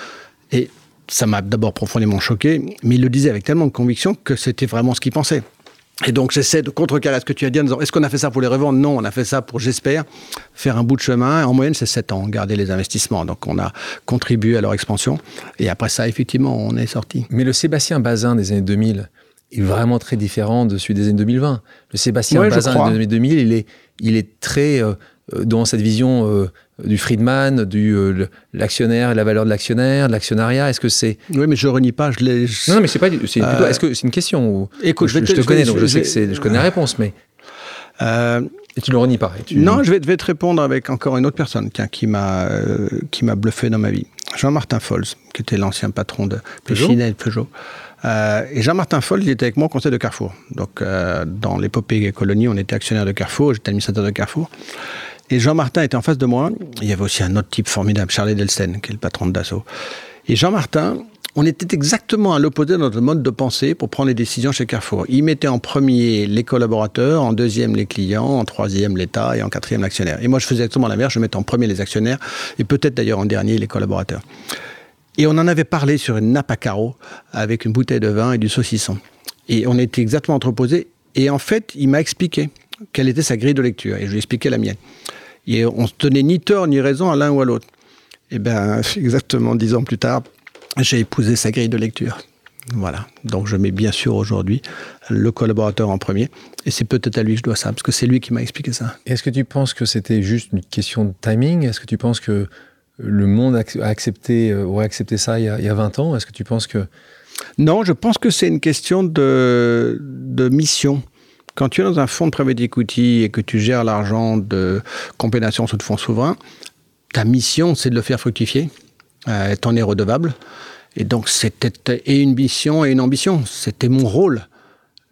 Et ça m'a d'abord profondément choqué, mais il le disait avec tellement de conviction que c'était vraiment ce qu'il pensait. Et donc j'essaie de contrecarrer ce que tu as dit en disant est-ce qu'on a fait ça pour les revendre? Non, on a fait ça pour, j'espère, faire un bout de chemin. En moyenne, c'est 7 ans, garder les investissements. Donc on a contribué à leur expansion. Et après ça, effectivement, on est sorti. Mais le Sébastien Bazin des années 2000 est vraiment très différent de celui des années 2020. Le Sébastien Bazin des années 2000, il est, il est très euh, dans cette vision euh, du Friedman, du euh, l'actionnaire, la valeur de l'actionnaire, de l'actionnariat. Est-ce que c'est Oui, mais je renie pas. Je l'ai. Non, mais c'est pas. C'est plutôt. Est-ce que c'est une question Écoute, je, te, connais, donc je, sais que c'est. Je connais la réponse, mais. et tu le renies pas. Non, je vais, vais, te répondre avec encore une autre personne qui m'a qui m'a bluffé dans ma vie. Jean-Martin Fols, qui était l'ancien patron de Peugeot. Euh, et Jean-Martin Foll, il était avec moi au conseil de Carrefour. Donc, euh, dans l'épopée colonie, on était actionnaire de Carrefour, j'étais administrateur de Carrefour. Et Jean-Martin était en face de moi. Il y avait aussi un autre type formidable, Charlie Delsten, qui est le patron de Dassault. Et Jean-Martin, on était exactement à l'opposé de notre mode de pensée pour prendre les décisions chez Carrefour. Il mettait en premier les collaborateurs, en deuxième les clients, en troisième l'État et en quatrième l'actionnaire. Et moi, je faisais exactement l'inverse. Je mettais en premier les actionnaires et peut-être d'ailleurs en dernier les collaborateurs. Et on en avait parlé sur une nappe à carreaux avec une bouteille de vin et du saucisson. Et on était exactement entreposés. Et en fait, il m'a expliqué quelle était sa grille de lecture. Et je lui ai expliqué la mienne. Et on se tenait ni tort ni raison à l'un ou à l'autre. Et bien, exactement dix ans plus tard, j'ai épousé sa grille de lecture. Voilà. Donc je mets bien sûr aujourd'hui le collaborateur en premier. Et c'est peut-être à lui que je dois ça, parce que c'est lui qui m'a expliqué ça. Est-ce que tu penses que c'était juste une question de timing? Est-ce que tu penses que le monde a accepté, euh, aurait accepté ça il y a, 20 ans? Est-ce que tu penses que... Non, je pense que c'est une question de, de mission. Quand tu es dans un fonds de private equity et que tu gères l'argent de compensation sous de fonds souverains, ta mission, c'est de le faire fructifier. Euh, T'en es redevable. Et donc, c'était une mission et une ambition. C'était mon rôle.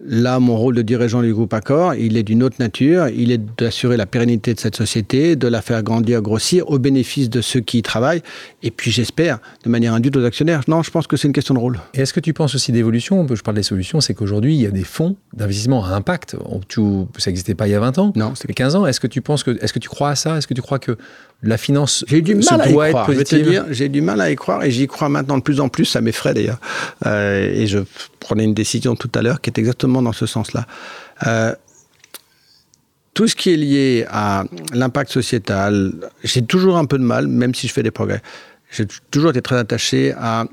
Là, mon rôle de dirigeant du groupe Accor, il est d'une autre nature. Il est d'assurer la pérennité de cette société, de la faire grandir, grossir, au bénéfice de ceux qui y travaillent, et puis j'espère, de manière induite aux actionnaires. Non, je pense que c'est une question de rôle. Et est-ce que tu penses aussi d'évolution? Je parle des solutions, c'est qu'aujourd'hui, il y a des fonds d'investissement à impact. Ça n'existait pas il y a 20 ans, non, c'était 15 ans. Est-ce que tu penses que, est-ce que tu crois à ça? Est-ce que tu crois que la finance j'ai du mal à y croire. j'ai du mal à y croire et j'y crois maintenant de plus en plus. Ça m'effraie d'ailleurs. Euh, et je prenais une décision tout à l'heure qui est exactement dans ce sens-là. Euh, tout ce qui est lié à l'impact sociétal, j'ai toujours un peu de mal, même si je fais des progrès. J'ai toujours été très attaché à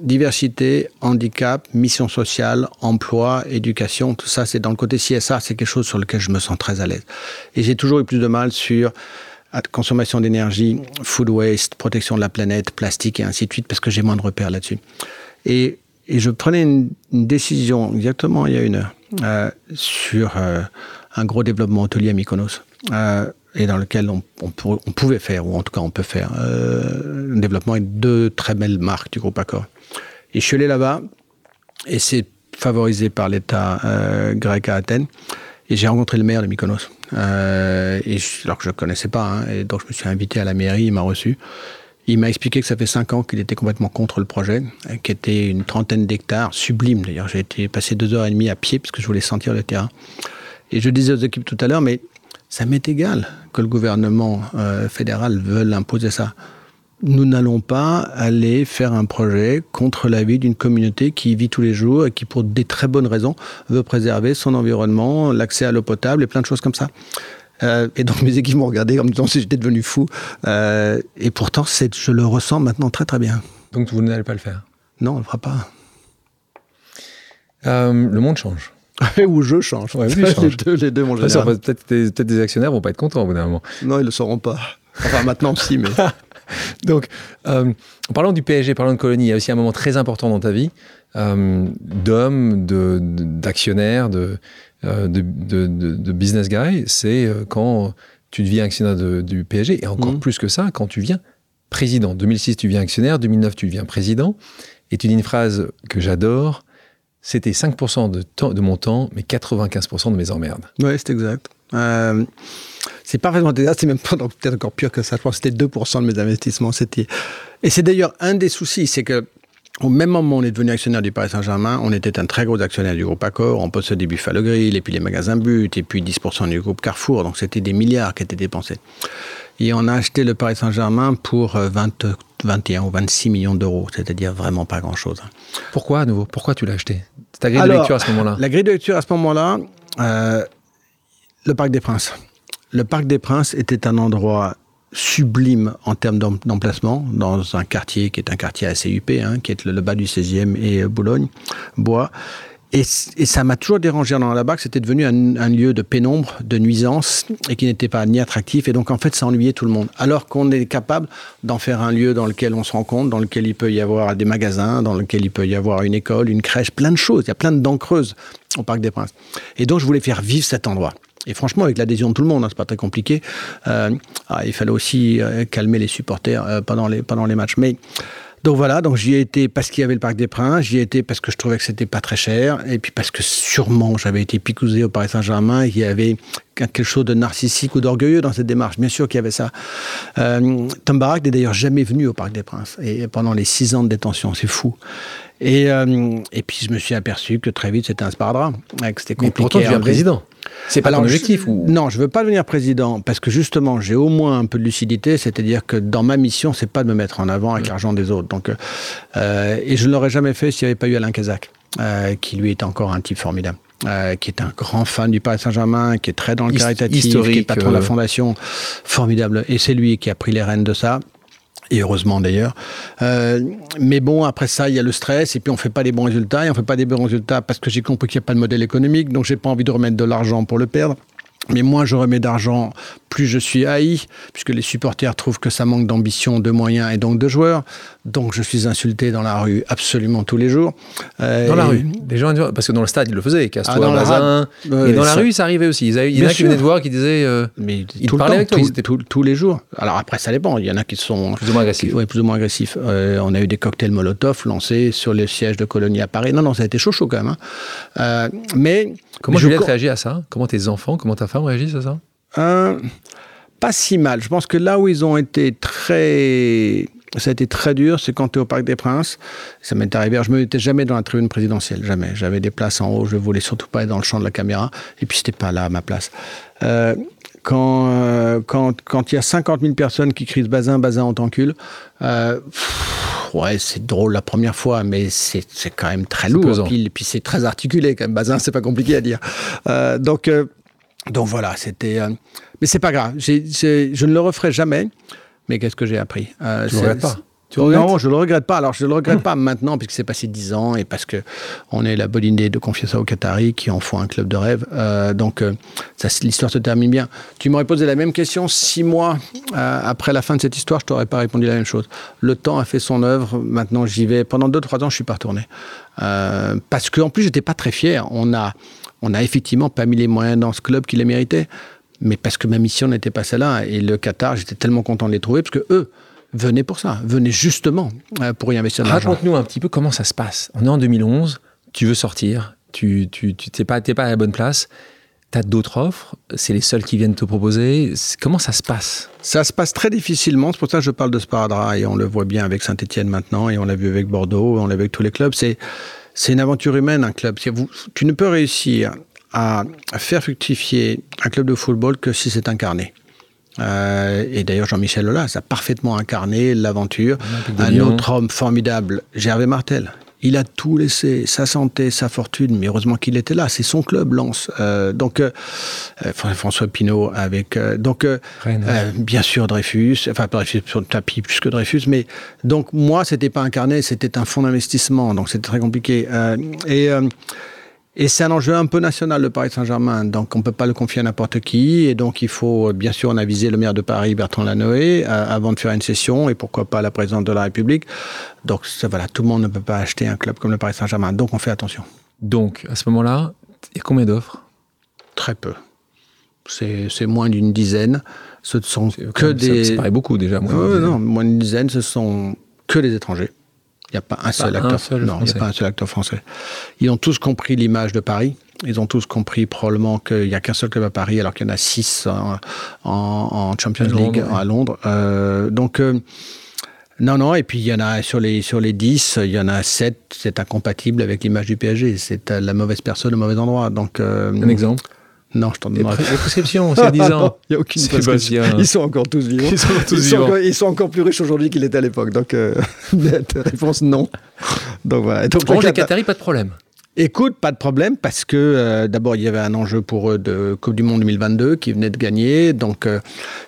diversité, handicap, mission sociale, emploi, éducation. Tout ça, c'est dans le côté CSA, c'est quelque chose sur lequel je me sens très à l'aise. Et j'ai toujours eu plus de mal sur consommation d'énergie, food waste, protection de la planète, plastique et ainsi de suite, parce que j'ai moins de repères là-dessus. Et, je prenais une, décision exactement il y a une heure euh, sur euh, un gros développement hôtelier à Mykonos. Euh, et dans lequel on, on, pouvait faire, ou en tout cas on peut faire, un développement avec deux très belles marques du groupe Accor. Et je suis allé là-bas, et c'est favorisé par l'État grec à Athènes. Et j'ai rencontré le maire de Mykonos, euh, alors que je ne connaissais pas. Hein, et donc je me suis invité à la mairie, il m'a reçu. Il m'a expliqué que ça fait cinq ans qu'il était complètement contre le projet, qui était une trentaine d'hectares, sublime d'ailleurs. J'ai été passé deux heures et demie à pied parce que je voulais sentir le terrain. Et je disais aux équipes tout à l'heure, mais ça m'est égal que le gouvernement euh, fédéral veuille imposer ça nous n'allons pas aller faire un projet contre la vie d'une communauté qui vit tous les jours et qui, pour des très bonnes raisons, veut préserver son environnement, l'accès à l'eau potable et plein de choses comme ça. Euh, et donc mes équipes m'ont regardé en me disant si j'étais devenu fou. Euh, et pourtant, je le ressens maintenant très très bien. Donc vous n'allez pas le faire? Non, on ne le fera pas. Euh, le monde change. Ou je change. Ouais, les, deux, les deux, mon Peut-être des, peut des actionnaires vont pas être contents au bout d'un moment. Non, ils ne le sauront pas. Enfin, maintenant, si, mais. Donc, euh, en parlant du PSG, parlant de colonie, il y a aussi un moment très important dans ta vie euh, d'homme, d'actionnaire, de, euh, de, de, business guy. C'est quand tu deviens actionnaire du PSG, et encore mmh. plus que ça, quand tu viens président. 2006, tu deviens actionnaire, 2009, tu deviens président. Et tu dis une phrase que j'adore c'était 5% de, de mon temps, mais 95% de mes emmerdes. Oui, c'est exact. Euh, c'est parfaitement exact, c'est même peut-être encore pire que ça. Je pense que c'était 2% de mes investissements. C'était... Et c'est d'ailleurs un des soucis, c'est que au même moment où on est devenu actionnaire du Paris Saint-Germain, on était un très gros actionnaire du groupe Accor, on possédait Buffalo Grill, et puis les magasins But, et puis 10% du groupe Carrefour, donc c'était des milliards qui étaient dépensés. Et on a acheté le Paris Saint-Germain pour 20, euh, 21 ou 26 millions d'euros, c'est-à-dire vraiment pas grand-chose. Pourquoi à nouveau? Pourquoi tu l'as acheté? Ta grille de lecture à ce moment-là? La grille de lecture à ce moment-là, le Parc des Princes. Le Parc des Princes était un endroit sublime en termes d'emplacement dans un quartier qui est un quartier assez huppé, hein, qui est le, bas du 16e et Boulogne, Bois. Et, ça m'a toujours dérangé dans là-bas que c'était devenu un, lieu de pénombre, de nuisance, et qui n'était pas ni attractif. Et donc, en fait, ça ennuyait tout le monde. Alors qu'on est capable d'en faire un lieu dans lequel on se rencontre, dans lequel il peut y avoir des magasins, dans lequel il peut y avoir une école, une crèche, plein de choses. Il y a plein de dents creuses au Parc des Princes. Et donc, je voulais faire vivre cet endroit. Et franchement, avec l'adhésion de tout le monde, hein, c'est pas très compliqué. Euh, ah, il fallait aussi euh, calmer les supporters euh, pendant, les, matchs. Mais donc voilà, donc j'y ai été parce qu'il y avait le Parc des Princes, j'y ai été parce que je trouvais que c'était pas très cher, et puis parce que sûrement j'avais été picousé au Paris Saint-Germain, et qu'il y avait quelque chose de narcissique ou d'orgueilleux dans cette démarche. Bien sûr qu'il y avait ça. Tom Barak n'est d'ailleurs jamais venu au Parc des Princes, et pendant les six ans de détention, c'est fou. Et, et puis je me suis aperçu que très vite c'était un sparadrap, que c'était compliqué. Mais pourtant tu un président. C'est pas l'objectif ou... Non, je veux pas devenir président parce que justement, j'ai au moins un peu de lucidité, c'est-à-dire que dans ma mission, c'est pas de me mettre en avant avec l'argent des autres. Donc, euh, et je ne l'aurais jamais fait s'il n'y avait pas eu Alain Kazak, euh, qui lui est encore un type formidable. Euh, qui est un grand fan du Paris Saint-Germain, qui est très dans le caritatif, qui est patron de la fondation, formidable. Et c'est lui qui a pris les rênes de ça et heureusement d'ailleurs. Euh, mais bon, après ça, il y a le stress, et puis on fait pas les bons résultats, et on fait pas des bons résultats parce que j'ai compris qu'il n'y a pas de modèle économique, donc j'ai pas envie de remettre de l'argent pour le perdre. Mais moins je remets d'argent, plus je suis haï, puisque les supporters trouvent que ça manque d'ambition, de moyens et donc de joueurs. Donc je suis insulté dans la rue absolument tous les jours. Euh, dans la rue Des gens, parce que dans le stade, ils le faisaient, Castro, ah, Bazin. et dans la rue, ça arrivait aussi. il y en a qui venaient voir, qui disaient. Euh, mais ils parlaient avec toi. tous les jours. Alors après, ça dépend. Il y en a qui sont. Plus ou moins agressifs. Oui, plus ou moins agressifs. Euh, on a eu des cocktails Molotov lancés sur le siège de Colonie à Paris. Non, non, ça a été chaud, chaud quand même. Hein. mais. Comment Juliette réagit à ça? Comment tes enfants, comment ta femme réagissent à ça? Pas si mal. Je pense que là où ils ont été très ça a été très dur, c'est quand tu es au Parc des Princes. Ça m'est arrivé. je ne me mettais jamais dans la tribune présidentielle, jamais. J'avais des places en haut, je ne voulais surtout pas être dans le champ de la caméra. Et puis, c'était pas là ma place. Euh, quand euh, quand quand il y a 50 000 personnes qui crient Bazin, Bazin, on t'encule, euh, ouais, c'est drôle la première fois, mais c'est quand même très lourd. Puis, puis c'est très articulé quand même. Bazin, c'est pas compliqué à dire. Euh, donc, euh, donc voilà, c'était. mais c'est pas grave. je ne le referai jamais. Mais qu'est-ce que j'ai appris? Euh, Tu ne regrettes pas? non, je ne le regrette pas. Alors, je ne le regrette pas maintenant, puisque c'est passé 10 ans et parce qu'on a la bonne idée de confier ça aux Qataris qui en font un club de rêve. Euh, donc, euh, l'histoire se termine bien. Tu m'aurais posé la même question six mois euh, après la fin de cette histoire, je t'aurais pas répondu la même chose. Le temps a fait son œuvre. Maintenant, j'y vais. Pendant 2-3 ans, je suis pas retourné. parce qu'en plus, j'étais pas très fier. On a, on a effectivement pas mis les moyens dans ce club qu'il les méritait mais parce que ma mission n'était pas celle-là. Et le Qatar, j'étais tellement content de les trouver, parce que eux venaient pour ça, venaient justement euh, pour y investir. Raconte-nous un petit peu comment ça se passe. On est en 2011, tu veux sortir, tu n'es tu, pas, pas à la bonne place, tu as d'autres offres, c'est les seuls qui viennent te proposer. Comment ça se passe? Ça se passe très difficilement, c'est pour ça que je parle de Sparadra, et on le voit bien avec Saint-Etienne maintenant, et on l'a vu avec Bordeaux, on l'a vu avec tous les clubs. C'est c'est une aventure humaine, un club. Vous, tu ne peux réussir à faire fructifier un club de football que si c'est incarné. Euh, et d'ailleurs, Jean-Michel Lola a parfaitement incarné l'aventure. Un autre homme formidable, Gervais Martel. Il a tout laissé, sa santé, sa fortune, mais heureusement qu'il était là. C'est son club, Lance. Euh, donc, euh, François Pinault avec. donc, bien sûr, Dreyfus. Enfin, Dreyfus sur le tapis plus que Dreyfus. Mais donc, moi, c'était pas incarné, c'était un fonds d'investissement. Donc, c'était très compliqué. et et c'est un enjeu un peu national, le Paris Saint-Germain. Donc, on ne peut pas le confier à n'importe qui. Et donc, il faut, bien sûr, on a visé le maire de Paris, Bertrand Lanoé, euh, avant de faire une session. Et pourquoi pas la présidente de la République. Donc, ça, voilà, tout le monde ne peut pas acheter un club comme le Paris Saint-Germain. Donc, on fait attention. Donc, à ce moment-là, il y a combien d'offres? Très peu. C'est moins d'une dizaine. Ce sont que des. Ça, paraît beaucoup déjà. Moins non, moins d'une dizaine, ce sont que des étrangers. Il n'y a pas un seul acteur. non, il n'y a pas un seul acteur français. Ils ont tous compris l'image de Paris. Ils ont tous compris probablement qu'il n'y a qu'un seul club à Paris, alors qu'il y en a six en, Champions League à Londres. Euh, donc, euh, non, non, et puis il y en a sur les, sur les 10, il y en a 7, c'est incompatible avec l'image du PSG. C'est la mauvaise personne au mauvais endroit. Donc, euh, un exemple non, je t'en demande. Les prescriptions, c'est 10 ans. Il n'y a aucune prescription. Ils sont encore tous vivants. Ils sont, tous ils vivants. Sont encore, ils sont encore plus riches aujourd'hui qu'ils l'étaient à l'époque. Donc, euh, réponse non. Donc voilà. Donc, les Qataris, pas de problème. Écoute, pas de problème parce que euh, d'abord il y avait un enjeu pour eux de Coupe du Monde 2022 qui venait de gagner, donc euh,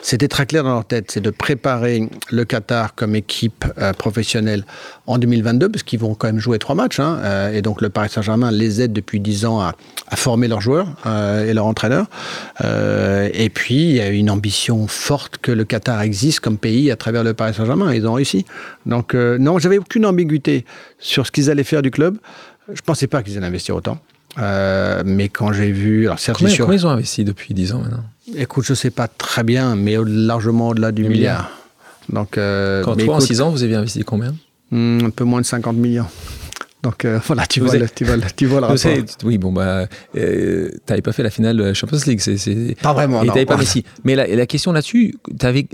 c'était très clair dans leur tête, c'est de préparer le Qatar comme équipe euh, professionnelle en 2022 parce qu'ils vont quand même jouer trois matchs hein, et donc le Paris Saint-Germain les aide depuis dix ans à, former leurs joueurs et leurs entraîneurs. et puis il y a une ambition forte que le Qatar existe comme pays à travers le Paris Saint-Germain. Ils ont réussi. Donc non, j'avais aucune ambiguïté sur ce qu'ils allaient faire du club. Je pensais pas qu'ils allaient investir autant. Euh, mais quand j'ai vu. Alors, certes, combien, ils ont investi depuis 10 ans maintenant? Écoute, je ne sais pas très bien, mais largement au-delà du milliard. Donc, euh, quand toi, en 6 ans, vous avez investi combien? Hmm, Un peu moins de 50 millions. Donc euh, voilà, tu vois, le, tu, vois, tu vois le rapport. oui, bon, bah, euh, tu n'avais pas fait la finale de la Champions League. c'est Pas vraiment. Et tu n'avais pas Messi. Mais la, la question là-dessus,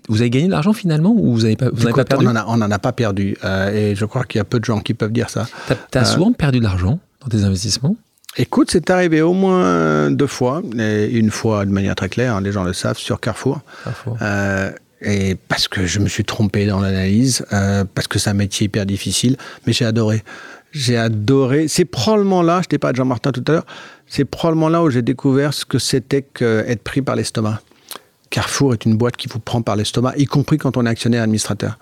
vous avez gagné de l'argent finalement ou vous n'avez pas, vous pas perdu On n'en a, a, pas perdu. Euh, et je crois qu'il y a peu de gens qui peuvent dire ça. Tu as, souvent perdu de l'argent dans tes investissements? Écoute, c'est arrivé au moins deux fois, et une fois de manière très claire, hein, les gens le savent, sur Carrefour. Carrefour. et parce que je me suis trompé dans l'analyse, parce que c'est un métier hyper difficile, mais j'ai adoré. J'ai adoré. C'est probablement là, je t'ai pas de Jean-Martin tout à l'heure, c'est probablement là où j'ai découvert ce que c'était qu'être pris par l'estomac. Carrefour est une boîte qui vous prend par l'estomac, y compris quand on est actionnaire administrateur.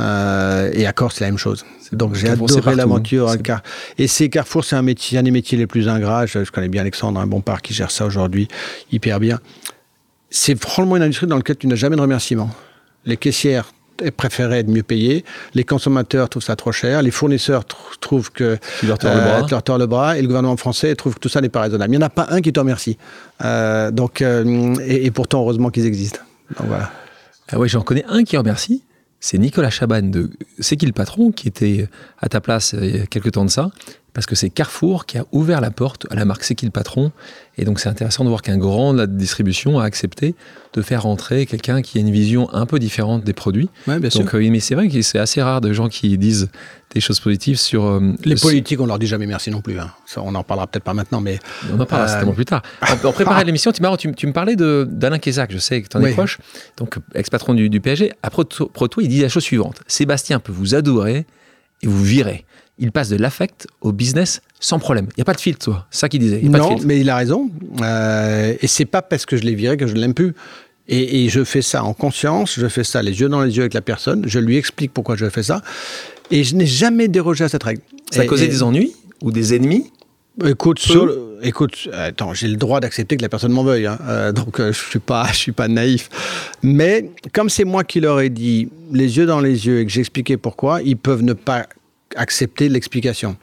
Euh, et Accor, c'est la même chose. Donc j'ai adoré l'aventure. Et c'est Carrefour, c'est un métier, un des métiers les plus ingrats. Je, connais bien Alexandre, un bon qui gère ça aujourd'hui hyper bien. C'est probablement une industrie dans laquelle tu n'as jamais de remerciements. Les caissières préféraient être mieux payés. Les consommateurs trouvent ça trop cher. Les fournisseurs trouvent que tu leur tords le, bras. Euh, le bras. Et le gouvernement français trouve que tout ça n'est pas raisonnable. Il n'y en a pas un qui te remercie. Euh, donc, euh, et, pourtant, heureusement qu'ils existent. Donc, voilà. Ah ouais, j'en connais un qui remercie. C'est Nicolas Chaban de C'est qui le patron qui était à ta place il y a quelques temps de ça parce que c'est Carrefour qui a ouvert la porte à la marque C'est qui le patron. Et donc c'est intéressant de voir qu'un grand de la distribution a accepté de faire rentrer quelqu'un qui a une vision un peu différente des produits. Ouais, bien donc, sûr. Euh, mais c'est vrai que c'est assez rare de gens qui disent des choses positives sur... Euh, les politiques, on leur dit jamais merci non plus. Hein. Ça, on en parlera peut-être pas maintenant, mais... On en parlera euh... certainement plus tard. En, préparant l'émission, tu, tu, me parlais d'Alain Kézac, je sais que tu en es proche, donc ex-patron du, du, PSG. À Proto, Proto, il dit la chose suivante. Sébastien peut vous adorer et vous virer il passe de l'affect au business sans problème. Il n'y a pas de filtre, toi. C'est ça qu'il disait. non, mais il a raison. Euh, et c'est pas parce que je l'ai viré que je ne l'aime plus. Et, je fais ça en conscience, je fais ça les yeux dans les yeux avec la personne, je lui explique pourquoi je fais ça. Et je n'ai jamais dérogé à cette règle. Ça a causé des ennuis ou des ennemis? Écoute, écoute, attends, j'ai le droit d'accepter que la personne m'en veuille, hein. euh, donc euh, je suis pas, je suis pas naïf. Mais comme c'est moi qui leur ai dit les yeux dans les yeux et que j'expliquais pourquoi, ils peuvent ne pas accepter l'explication.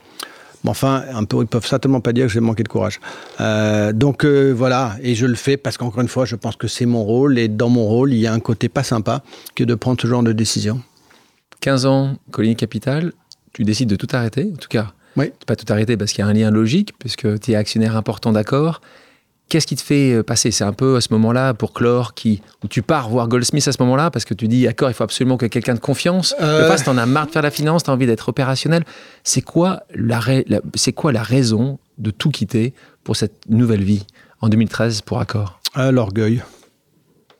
Mais enfin, un peu, ils peuvent certainement pas dire que j'ai manqué de courage. Euh, donc euh, voilà, et je le fais parce qu'encore une fois, je pense que c'est mon rôle, et dans mon rôle, il y a un côté pas sympa que de prendre ce genre de décision. 15 ans, Colline Capital, tu décides de tout arrêter, en tout cas. Oui. Pas tout arrêter parce qu'il y a un lien logique, puisque tu es actionnaire important d'accord. Qu'est-ce qui te fait euh, passer? C'est un peu à ce moment-là pour clore qui, où tu pars voir Goldsmith à ce moment-là parce que tu dis, d'accord, il faut absolument que quelqu'un de confiance euh... le fasse. T'en as marre de faire la finance, t'as envie d'être opérationnel. C'est quoi la, c'est quoi la raison de tout quitter pour cette nouvelle vie en 2013 pour Accor? Euh, L'orgueil.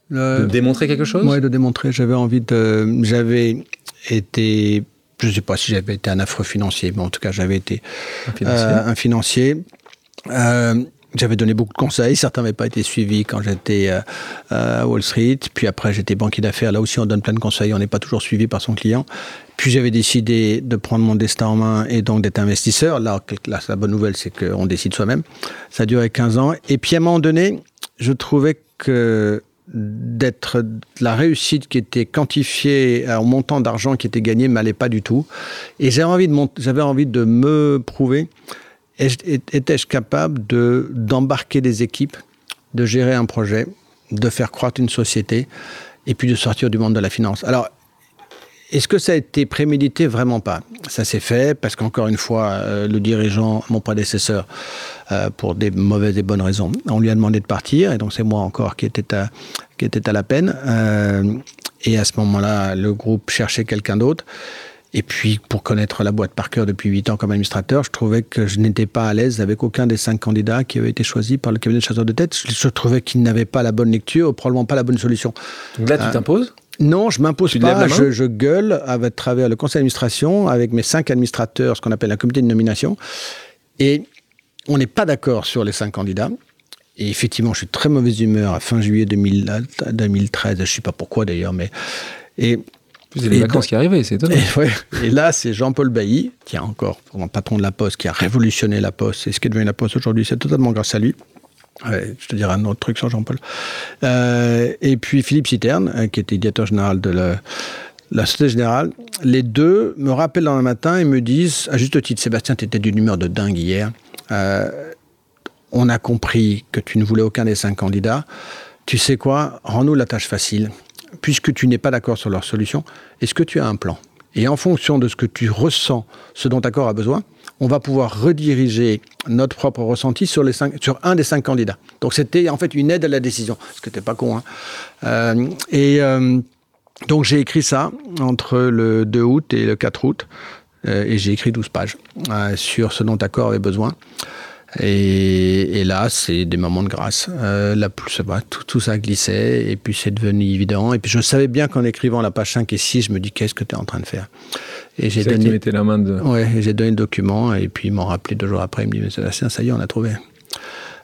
De démontrer quelque chose? Oui, de démontrer. J'avais envie de. J'avais été. Je ne sais pas si j'avais été un affreux financier, mais en tout cas, j'avais été un financier. Euh, un financier. Euh, j'avais donné beaucoup de conseils, certains n'avaient pas été suivis quand j'étais euh, à Wall Street. Puis après, j'étais banquier d'affaires. Là aussi, on donne plein de conseils, on n'est pas toujours suivi par son client. Puis j'avais décidé de prendre mon destin en main et donc d'être investisseur. Là, la bonne nouvelle, c'est qu'on décide soi-même. Ça a duré 15 ans. Et puis à un moment donné, je trouvais que d'être la réussite qui était quantifiée au montant d'argent qui était gagné m'allait pas du tout. Et j'avais envie j'avais envie de me prouver étais-je capable de, d'embarquer des équipes, de gérer un projet, de faire croître une société, et puis de sortir du monde de la finance? Alors, est-ce que ça a été prémédité? Vraiment pas. Ça s'est fait parce qu'encore une fois, euh, le dirigeant, mon prédécesseur, euh, pour des mauvaises et bonnes raisons, on lui a demandé de partir, et donc c'est moi encore qui était à, qui était à la peine. Euh, et à ce moment-là, le groupe cherchait quelqu'un d'autre. Et puis, pour connaître la boîte par cœur depuis 8 ans comme administrateur, je trouvais que je n'étais pas à l'aise avec aucun des cinq candidats qui avaient été choisis par le cabinet de chasseurs de tête. Je, trouvais qu'ils n'avaient pas la bonne lecture, probablement pas la bonne solution. Donc là, tu euh, t'imposes? Non, je m'impose pas. Je, je, gueule à travers le conseil d'administration avec mes cinq administrateurs, ce qu'on appelle un comité de nomination. Et on n'est pas d'accord sur les cinq candidats. Et effectivement, je suis très mauvaise humeur à fin juillet 2013. Je ne sais pas pourquoi d'ailleurs, mais. Et, vous avez les vacances qui arrivaient, c'est étonnant. Et, là, c'est Jean-Paul Bailly, qui est encore un patron de la Poste, qui a révolutionné la Poste. Et ce qui est devenu la Poste aujourd'hui, c'est totalement grâce à lui. je te dirai un autre truc sur Jean-Paul. Euh, et puis Philippe Citerne, euh, qui était directeur général de la, la Société Générale. Les deux me rappellent dans le matin et me disent, à juste titre, Sébastien, tu étais d'une humeur de dingue hier. Euh, on a compris que tu ne voulais aucun des cinq candidats. Tu sais quoi? Rends-nous la tâche facile. Puisque tu n'es pas d'accord sur leur solution, est-ce que tu as un plan? Et en fonction de ce que tu ressens, ce dont accord a besoin, on va pouvoir rediriger notre propre ressenti sur, un des cinq candidats. Donc c'était en fait une aide à la décision, ce que t'es pas con. Hein. Euh, et euh, donc j'ai écrit ça entre le 2 août et le 4 août, euh, et j'ai écrit 12 pages sur ce dont accord avait besoin. Et, là, c'est des moments de grâce. Euh, là, tout, tout, ça glissait, et puis c'est devenu évident. Et puis je savais bien qu'en écrivant la page 5 et 6, je me dis qu'est-ce que tu es en train de faire? Et j'ai donné. la main de. Ouais, j'ai donné le document, et puis ils m'ont rappelé deux jours après, ils me disent ça y est, on a trouvé.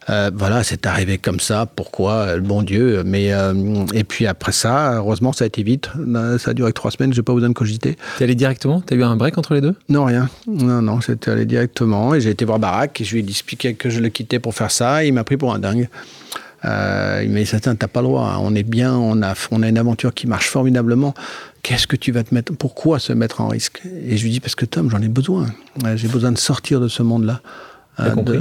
Euh, voilà, c'est arrivé comme ça. Pourquoi? Le bon Dieu. Mais euh, et puis après ça, heureusement, ça a été vite. Euh, ça a duré trois semaines. J'ai pas besoin de cogiter. T'es allé directement? T'as eu un break entre les deux? Non, rien. Non, non, c'était allé directement. Et j'ai été voir Barack et je lui ai expliqué que je le quittais pour faire ça. il m'a pris pour un dingue. il m'a dit t'as pas le droit. Hein. On est bien. On a, on a une aventure qui marche formidablement. Qu'est-ce que tu vas te mettre Pourquoi se mettre en risque? Et je lui dis parce que Tom, j'en ai besoin. J'ai besoin de sortir de ce monde-là. T'as compris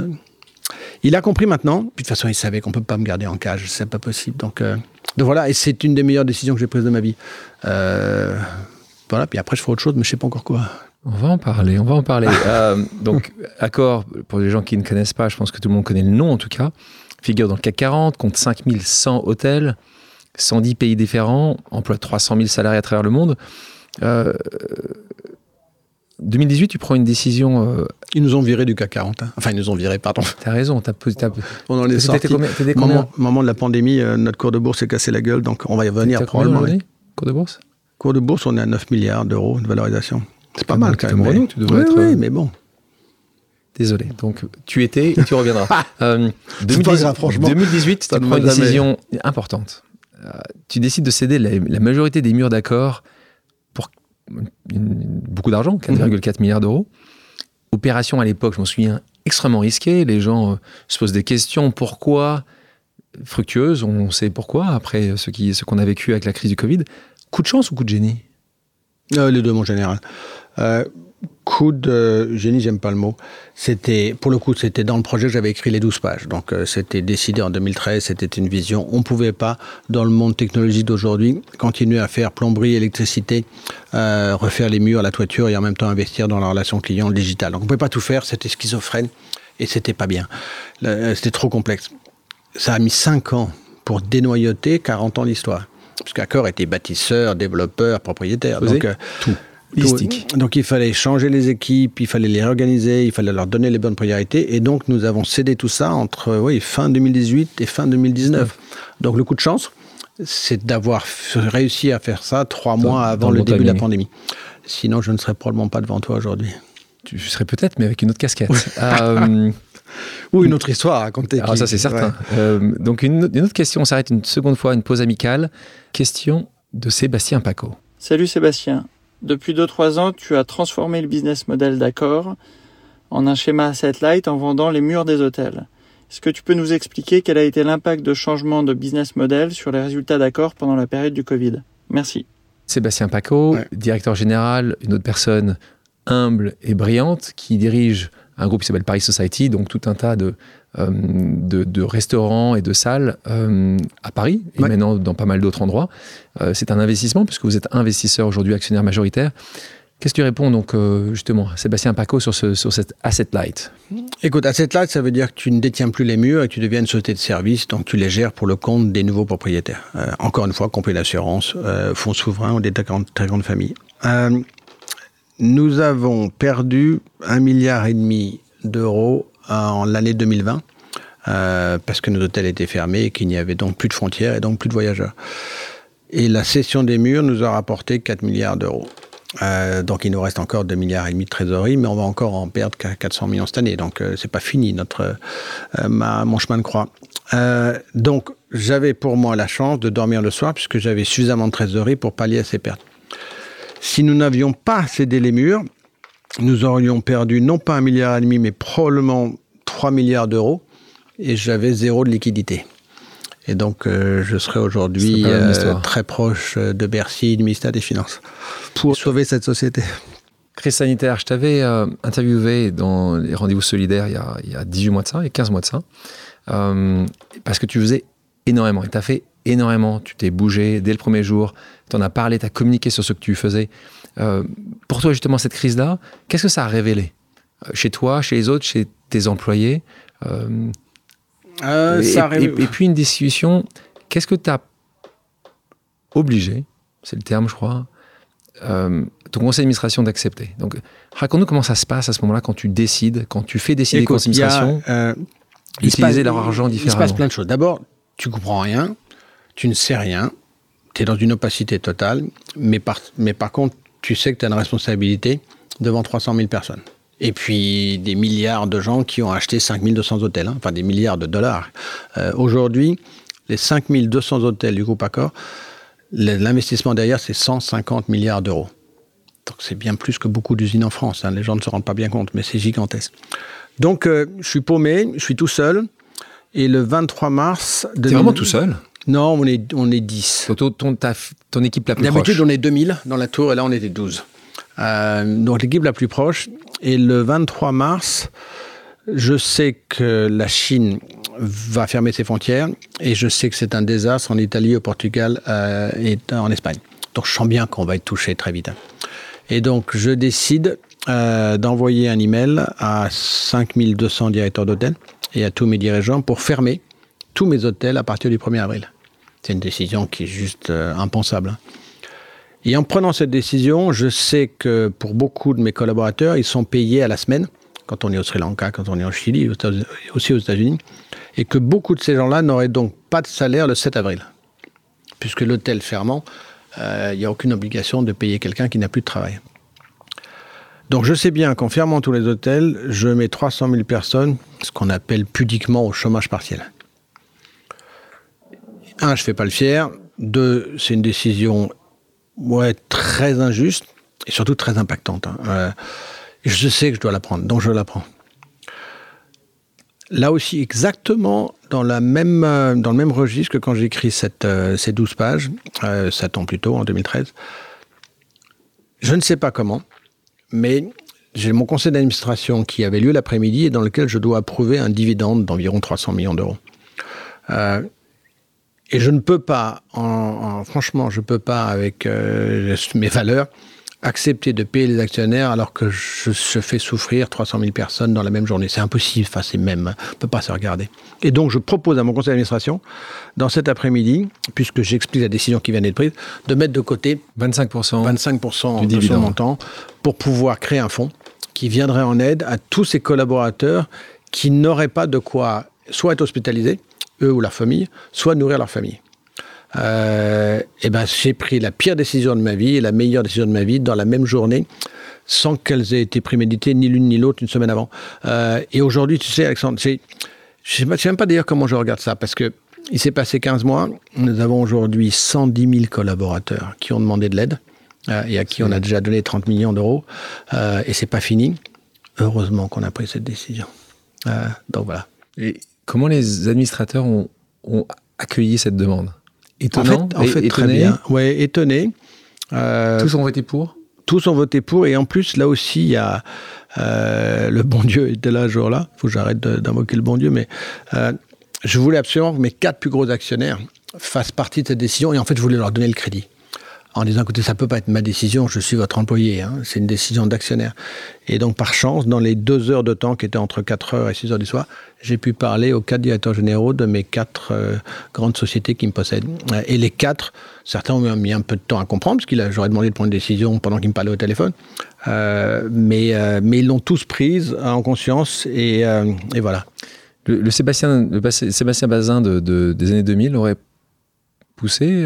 il a compris maintenant. Puis de toute façon, il savait qu'on peut pas me garder en cage. C'est pas possible. Donc, euh, donc voilà. Et c'est une des meilleures décisions que j'ai prises de ma vie. Euh, voilà. Puis après, je ferai autre chose, mais je sais pas encore quoi. On va en parler. On va en parler. Euh, donc, Accor, pour les gens qui ne connaissent pas, je pense que tout le monde connaît le nom en tout cas. Figure dans le CAC 40, compte 5100 hôtels, 110 pays différents, emploie 300 000 salariés à travers le monde. 2018, tu prends une décision. Euh, ils nous ont viré du CAC 40. Hein. Enfin, ils nous ont viré, pardon. T'as raison. T'as, t'as... Pendant les sorties, moment, moment, de la pandémie, euh, notre cours de bourse s'est cassé la gueule, donc on va y revenir probablement. Combien cours de bourse? Cours de bourse, on est à 9 milliards d'euros de valorisation. C'est pas, mal quand même. Mais... tu devrais oui, être. Oui, mais bon. Désolé. Donc, tu étais et tu reviendras. euh, 2018, tu prends une décision importante. Euh, tu décides de céder la, la majorité des murs d'accord beaucoup d'argent, 4,4 mhm. milliards d'euros. Opération à l'époque, je m'en souviens, extrêmement risquée. Les gens euh, se posent des questions. Pourquoi Fructueuse, on sait pourquoi, après ce qu'on ce qu'on a vécu avec la crise du Covid. Coup de chance ou coup de génie? Euh, Les deux, mon général. Euh, coup de génie, j'aime pas le mot. C'était, pour le coup, c'était dans le projet que j'avais écrit les 12 pages. Donc, euh, c'était décidé en 2013, c'était une vision. On ne pouvait pas, dans le monde technologique d'aujourd'hui, continuer à faire plomberie, électricité, euh, refaire les murs, la toiture et en même temps investir dans la relation client digital. Donc, on ne pouvait pas tout faire, c'était schizophrène et c'était pas bien. Euh, c'était trop complexe. Ça a mis 5 ans pour dénoyauter 40 ans d'histoire. Parce qu'Accor était bâtisseur, développeur, propriétaire. donc, tout. Donc il fallait changer les équipes, il fallait les réorganiser, il fallait leur donner les bonnes priorités. Et donc nous avons cédé tout ça entre oui, fin 2018 et fin 2019. Donc le coup de chance, c'est d'avoir réussi à faire ça trois mois avant le début de la pandémie. Sinon, je ne serais probablement pas devant toi aujourd'hui. Tu serais peut-être, mais avec une autre casquette. euh... Ou une autre histoire à raconter. Alors ah, ça, c'est certain. Euh, donc une, une autre question, on s'arrête une seconde fois, une pause amicale. Question de Sébastien Paco. Salut Sébastien. Depuis 2-3 ans, tu as transformé le business model d'Accor en un schéma asset light en vendant les murs des hôtels. Est-ce que tu peux nous expliquer quel a été l'impact de changement de business model sur les résultats d'Accor pendant la période du Covid? Merci. Sébastien Paco, directeur général, une autre personne humble et brillante qui dirige un groupe qui s'appelle Paris Society, donc tout un tas de, euh, de, restaurants et de salles euh, à Paris et maintenant dans pas mal d'autres endroits. Euh, c'est un investissement puisque vous êtes investisseur aujourd'hui, actionnaire majoritaire. Qu'est-ce que tu réponds donc justement, Sébastien Paco, sur, ce, sur cette asset light? Écoute, asset light, ça veut dire que tu ne détiens plus les murs et que tu deviens une société de service, donc tu les gères pour le compte des nouveaux propriétaires. encore une fois, complet d'assurance, fonds souverains ou des très grandes, très grandes familles. nous avons perdu un milliard et demi d'euros en l'année 2020, euh, parce que nos hôtels étaient fermés et qu'il n'y avait donc plus de frontières et donc plus de voyageurs. Et la cession des murs nous a rapporté 4 milliards d'euros. Euh, donc il nous reste encore 2 milliards et demi de trésorerie, mais on va encore en perdre 400 millions cette année. Donc euh, c'est pas fini notre euh, mon chemin de croix. Donc j'avais pour moi la chance de dormir le soir puisque j'avais suffisamment de trésorerie pour pallier à ces pertes. Si nous n'avions pas cédé les murs, nous aurions perdu non pas un milliard et demi, mais probablement 3 milliards d'euros et j'avais zéro de liquidité. Et donc, euh, je serais aujourd'hui euh, très proche de Bercy, du ministère des Finances, pour sauver cette société. Crise sanitaire, je t'avais euh, interviewé dans les rendez-vous solidaires il y, a, il y a 18 mois de ça, a 15 mois de ça, euh, parce que tu faisais énormément et tu as fait énormément. Tu t'es bougé dès le premier jour, tu en as parlé, tu as communiqué sur ce que tu faisais. Euh, pour toi, justement, cette crise-là, qu'est-ce que ça a révélé? Euh, Chez toi, chez les autres, chez tes employés Euh, Euh, et, ça et- arrive- et puis une discussion, qu'est-ce que tu as obligé, c'est le terme je crois, euh, ton conseil d'administration d'accepter? Donc raconte-nous comment ça se passe à ce moment-là quand tu décides, quand tu fais décider Écoute, le conseil il y a, d'administration il se d'utiliser leur argent Il se différemment. passe plein de choses. D'abord, tu comprends rien, tu ne sais rien, tu es dans une opacité totale, mais par, mais par contre, tu sais que tu as une responsabilité devant 300 000 personnes. Et puis des milliards de gens qui ont acheté 5200 hôtels, hein, enfin des milliards de dollars. Euh, Aujourd'hui, les 5200 hôtels du groupe Accor, l'investissement derrière, c'est 150 milliards d'euros. Donc c'est bien plus que beaucoup d'usines en France. hein. Les gens ne se rendent pas bien compte, mais c'est gigantesque. Donc euh, je suis paumé, je suis tout seul. Et le 23 mars... T'es vraiment tout seul? Non, on est, on est 10. Donc, ton, ton, ta- ton équipe la plus D'habitude, proche on est 2000 dans la tour et là, on était 12. Euh, donc, l'équipe la plus proche. Et le 23 mars, je sais que la Chine va fermer ses frontières et je sais que c'est un désastre en Italie, au Portugal euh, et en Espagne. Donc, je sens bien qu'on va être touché très vite. Et donc, je décide euh, d'envoyer un email à 5200 directeurs d'hôtels et à tous mes dirigeants pour fermer tous mes hôtels à partir du 1er avril. C'est une décision qui est juste euh, impensable. hein. Et en prenant cette décision, je sais que pour beaucoup de mes collaborateurs, ils sont payés à la semaine, quand on est au Sri Lanka, quand on est au Chili, aussi aux États-Unis, et que beaucoup de ces gens-là n'auraient donc pas de salaire le 7 avril. Puisque l'hôtel fermant, euh, il n'y a aucune obligation de payer quelqu'un qui n'a plus de travail. Donc je sais bien qu'en fermant tous les hôtels, je mets 300 000 personnes, ce qu'on appelle pudiquement au chômage partiel. Un, je fais pas le fier. Deux, c'est une décision ouais, très injuste et surtout très impactante. hein. Euh, je sais que je dois la prendre, donc je la prends. Là aussi, exactement dans, la même, euh, dans le même registre que quand j'écris euh, ces 12 pages, euh, 7 ans plus tôt, en 2013. Je ne sais pas comment, mais j'ai mon conseil d'administration qui avait lieu l'après-midi et dans lequel je dois approuver un dividende d'environ 300 millions d'euros. Euh, et je ne peux pas, en, en- franchement, je ne peux pas, avec euh, mes valeurs, accepter de payer les actionnaires alors que je, je fais souffrir 300 000 personnes dans la même journée. C'est impossible, enfin, c'est même, on ne peut pas se regarder. Et donc, je propose à mon conseil d'administration, dans cet après-midi, puisque j'explique la décision qui vient d'être prise, de mettre de côté 25%. 25% Du de son dividende. montant pour pouvoir créer un fonds qui viendrait en aide à tous ces collaborateurs qui n'auraient pas de quoi soit être hospitalisés, eux ou leur famille, soit nourrir leur famille. Euh, et ben, j'ai pris la pire décision de ma vie et la meilleure décision de ma vie dans la même journée, sans qu'elles aient été préméditées ni l'une ni l'autre une semaine avant. Euh, et aujourd'hui, tu sais, Alexandre, je ne sais même pas d'ailleurs comment je regarde ça, parce que il s'est passé 15 mois. Nous avons aujourd'hui 110 000 collaborateurs qui ont demandé de l'aide euh, et à qui on a déjà donné 30 millions d'euros. Euh, et c'est pas fini. Heureusement qu'on a pris cette décision. Euh, donc voilà. Et comment les administrateurs ont, ont accueilli cette demande? En Étonnant fait, en fait très étonné bien. Ouais, étonné. Euh, Tous ont voté pour? tous ont voté pour et en plus là aussi il y a euh, le bon Dieu était là ce jour-là. Faut que j'arrête d'invoquer le bon Dieu, mais euh, je voulais absolument que mes quatre plus gros actionnaires fassent partie de cette décision et en fait je voulais leur donner le crédit en disant écoutez ça peut pas être ma décision, je suis votre employé, hein, c'est une décision d'actionnaire. Et donc par chance dans les deux heures de temps qui étaient entre 4 heures et 6 heures du soir, j'ai pu parler aux quatre directeurs généraux de mes quatre euh, grandes sociétés qui me possèdent. Euh, Et les quatre, certains ont mis un peu de temps à comprendre, parce que j'aurais demandé de prendre une décision pendant qu'ils me parlaient au téléphone. Euh, mais, ils l'ont tous prise en conscience et, voilà. Le, Sébastien, Sébastien Bazin de, de- des années 2000 aurait poussé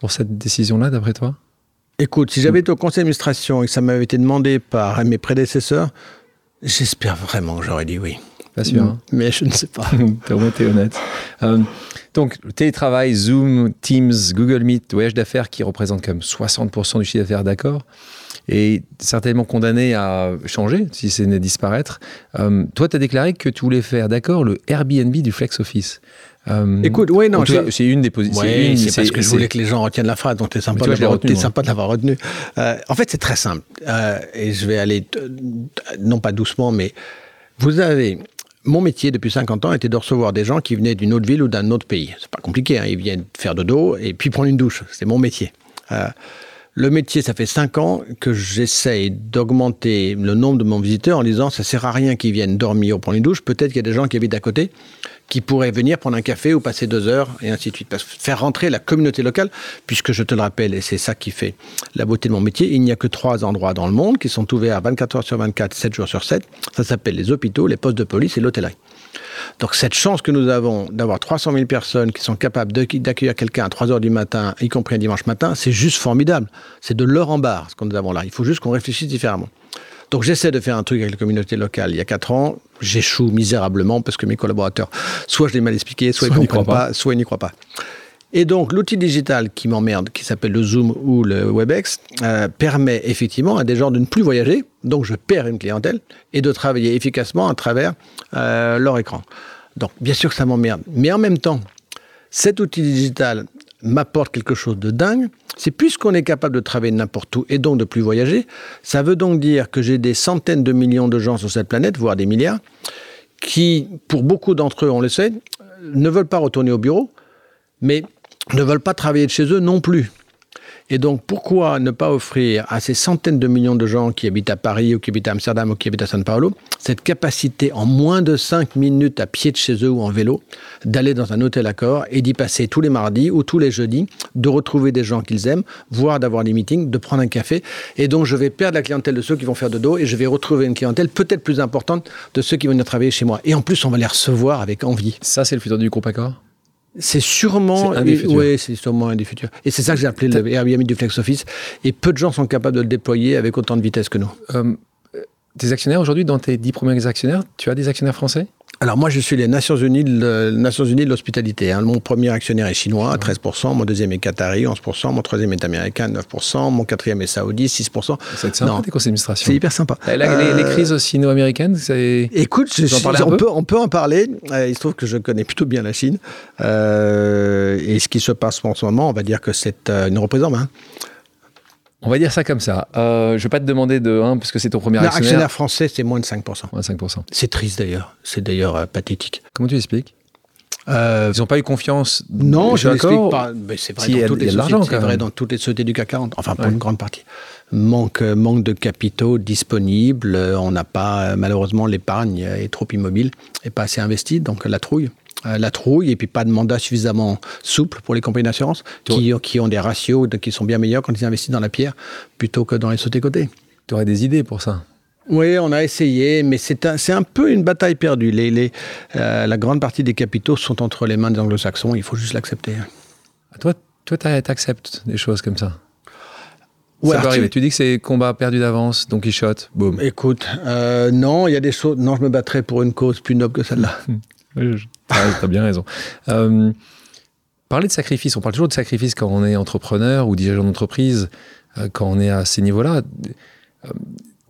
pour cette décision-là, d'après toi? Écoute, si j'avais été au conseil d'administration et que ça m'avait été demandé par mes prédécesseurs, j'espère vraiment que j'aurais dit oui. Pas sûr. hein Mais je ne sais pas. Été honnête. Euh, donc, télétravail, Zoom, Teams, Google Meet, voyage d'affaires qui représentent comme 60% du chiffre d'affaires, d'accord? Et certainement condamné à changer si c'est né disparaître. Euh, toi, tu as déclaré que tu voulais faire, d'accord, le Airbnb du flex office. Euh, Écoute, oui, non, c'est une des positions. C'est parce que je voulais que les gens retiennent la phrase, donc sympa, t'es sympa de l'avoir retenu. Euh, en fait, c'est très simple. Euh, et je vais aller, non pas doucement, mais vous avez. Mon métier depuis 50 ans était de recevoir des gens qui venaient d'une autre ville ou d'un autre pays. C'est pas compliqué, hein, ils viennent faire dodo et puis prendre une douche. C'est mon métier. Euh, le métier, ça fait 5 ans que j'essaye d'augmenter le nombre de mon visiteurs en disant ça sert à rien qu'ils viennent dormir ou prendre une douche. Peut-être qu'il y a des gens qui habitent à côté qui pourraient venir prendre un café ou passer deux heures et ainsi de suite. Parce que faire rentrer la communauté locale, puisque je te le rappelle, et c'est ça qui fait la beauté de mon métier, il n'y a que trois endroits dans le monde qui sont ouverts 24 heures sur 24, 7 jours sur 7. Ça s'appelle les hôpitaux, les postes de police et l'hôtellerie. Donc cette chance que nous avons d'avoir 300 000 personnes qui sont capables d'accueillir quelqu'un à 3 heures du matin, y compris un dimanche matin, c'est juste formidable. C'est de l'or en barre ce que nous avons là. Il faut juste qu'on réfléchisse différemment. Donc j'essaie de faire un truc avec la communauté locale il y a 4 ans. J'échoue misérablement parce que mes collaborateurs, soit je l'ai mal expliqué, soit, Soit ils ne comprennent croient pas, soit ils n'y croient pas. Et donc, l'outil digital qui m'emmerde, qui s'appelle le Zoom ou le WebEx, euh, permet effectivement à des gens de ne plus voyager, donc je perds une clientèle, et de travailler efficacement à travers euh, leur écran. Donc, bien sûr que ça m'emmerde. Mais en même temps, cet outil digital m'apporte quelque chose de dingue. C'est puisqu'on est capable de travailler n'importe où et donc de plus voyager, ça veut donc dire que j'ai des centaines de millions de gens sur cette planète, voire des milliards, qui, pour beaucoup d'entre eux, on le sait, ne veulent pas retourner au bureau, mais ne veulent pas travailler de chez eux non plus. Et donc, pourquoi ne pas offrir à ces centaines de millions de gens qui habitent à Paris ou qui habitent à Amsterdam ou qui habitent à São Paulo cette capacité en moins de 5 minutes à pied de chez eux ou en vélo d'aller dans un hôtel accord et d'y passer tous les mardis ou tous les jeudis, de retrouver des gens qu'ils aiment, voire d'avoir des meetings, de prendre un café. Et donc, je vais perdre la clientèle de ceux qui vont faire de dos et je vais retrouver une clientèle peut-être plus importante de ceux qui vont venir travailler chez moi. Et en plus, on va les recevoir avec envie. Ça, c'est le futur du groupe Accor C'est sûrement un des futurs. Oui, c'est sûrement un des futurs. Et c'est ça que j'ai appelé le Airbnb du Flex Office. Et peu de gens sont capables de le déployer avec autant de vitesse que nous. Euh, tes actionnaires aujourd'hui, dans tes dix premiers actionnaires, tu as des actionnaires français? Alors moi, je suis les Nations Unies de, Nations Unies de l'hospitalité. hein. Mon premier actionnaire est chinois, à 13%. Mon deuxième est qatari, 11%. Mon troisième est américain, 9%. Mon quatrième est saoudi, 6%. C'est sympa, Non. tes conseils d'administration. C'est hyper sympa. Les, les Euh, crises sino-américaines, c'est. Écoute, je on, peu peut, on peut en parler. Euh, il se trouve que je connais plutôt bien la Chine. Euh, et ce qui se passe en ce moment, on va dire que c'est une reprise en main. On va dire ça comme ça. Euh, je vais pas te demander de 1 parce que c'est ton premier Non, actionnaire. actionnaire français, c'est moins de 5%. Ouais, 5%. C'est triste d'ailleurs. C'est d'ailleurs euh, pathétique. Comment tu expliques Euh, Ils n'ont pas eu confiance. non, je d'accord. pas. Mais c'est vrai, Si, a- dans toutes les sociétés, c'est vrai dans toutes les sociétés du CAC 40. Enfin, pour Ouais. une grande partie. Manque, manque de capitaux disponibles. On n'a pas, malheureusement, l'épargne est trop immobile et pas assez investie. Donc, la trouille. Euh, la trouille et puis pas de mandat suffisamment souple pour les compagnies d'assurance qui, qui ont des ratios de- qui sont bien meilleurs quand ils investissent dans la pierre plutôt que dans les sautés côtés. Tu aurais des idées pour ça? Oui, on a essayé, mais c'est un, peu une bataille perdue. Les, les, euh, la grande partie des capitaux sont entre les mains des anglo-saxons, il faut juste l'accepter. Toi, toi, t'acceptes des choses comme ça? Ouais, ça peut arriver. Tu dis que c'est combat perdu d'avance, Don Quichotte, boum. Écoute, euh, non, il y a des choses. Non, je me battrais pour une cause plus noble que celle-là. Je- T'as bien raison. Euh, parler de sacrifice, on parle toujours de sacrifice quand on est entrepreneur ou dirigeant d'entreprise, euh, quand on est à ces niveaux-là. tu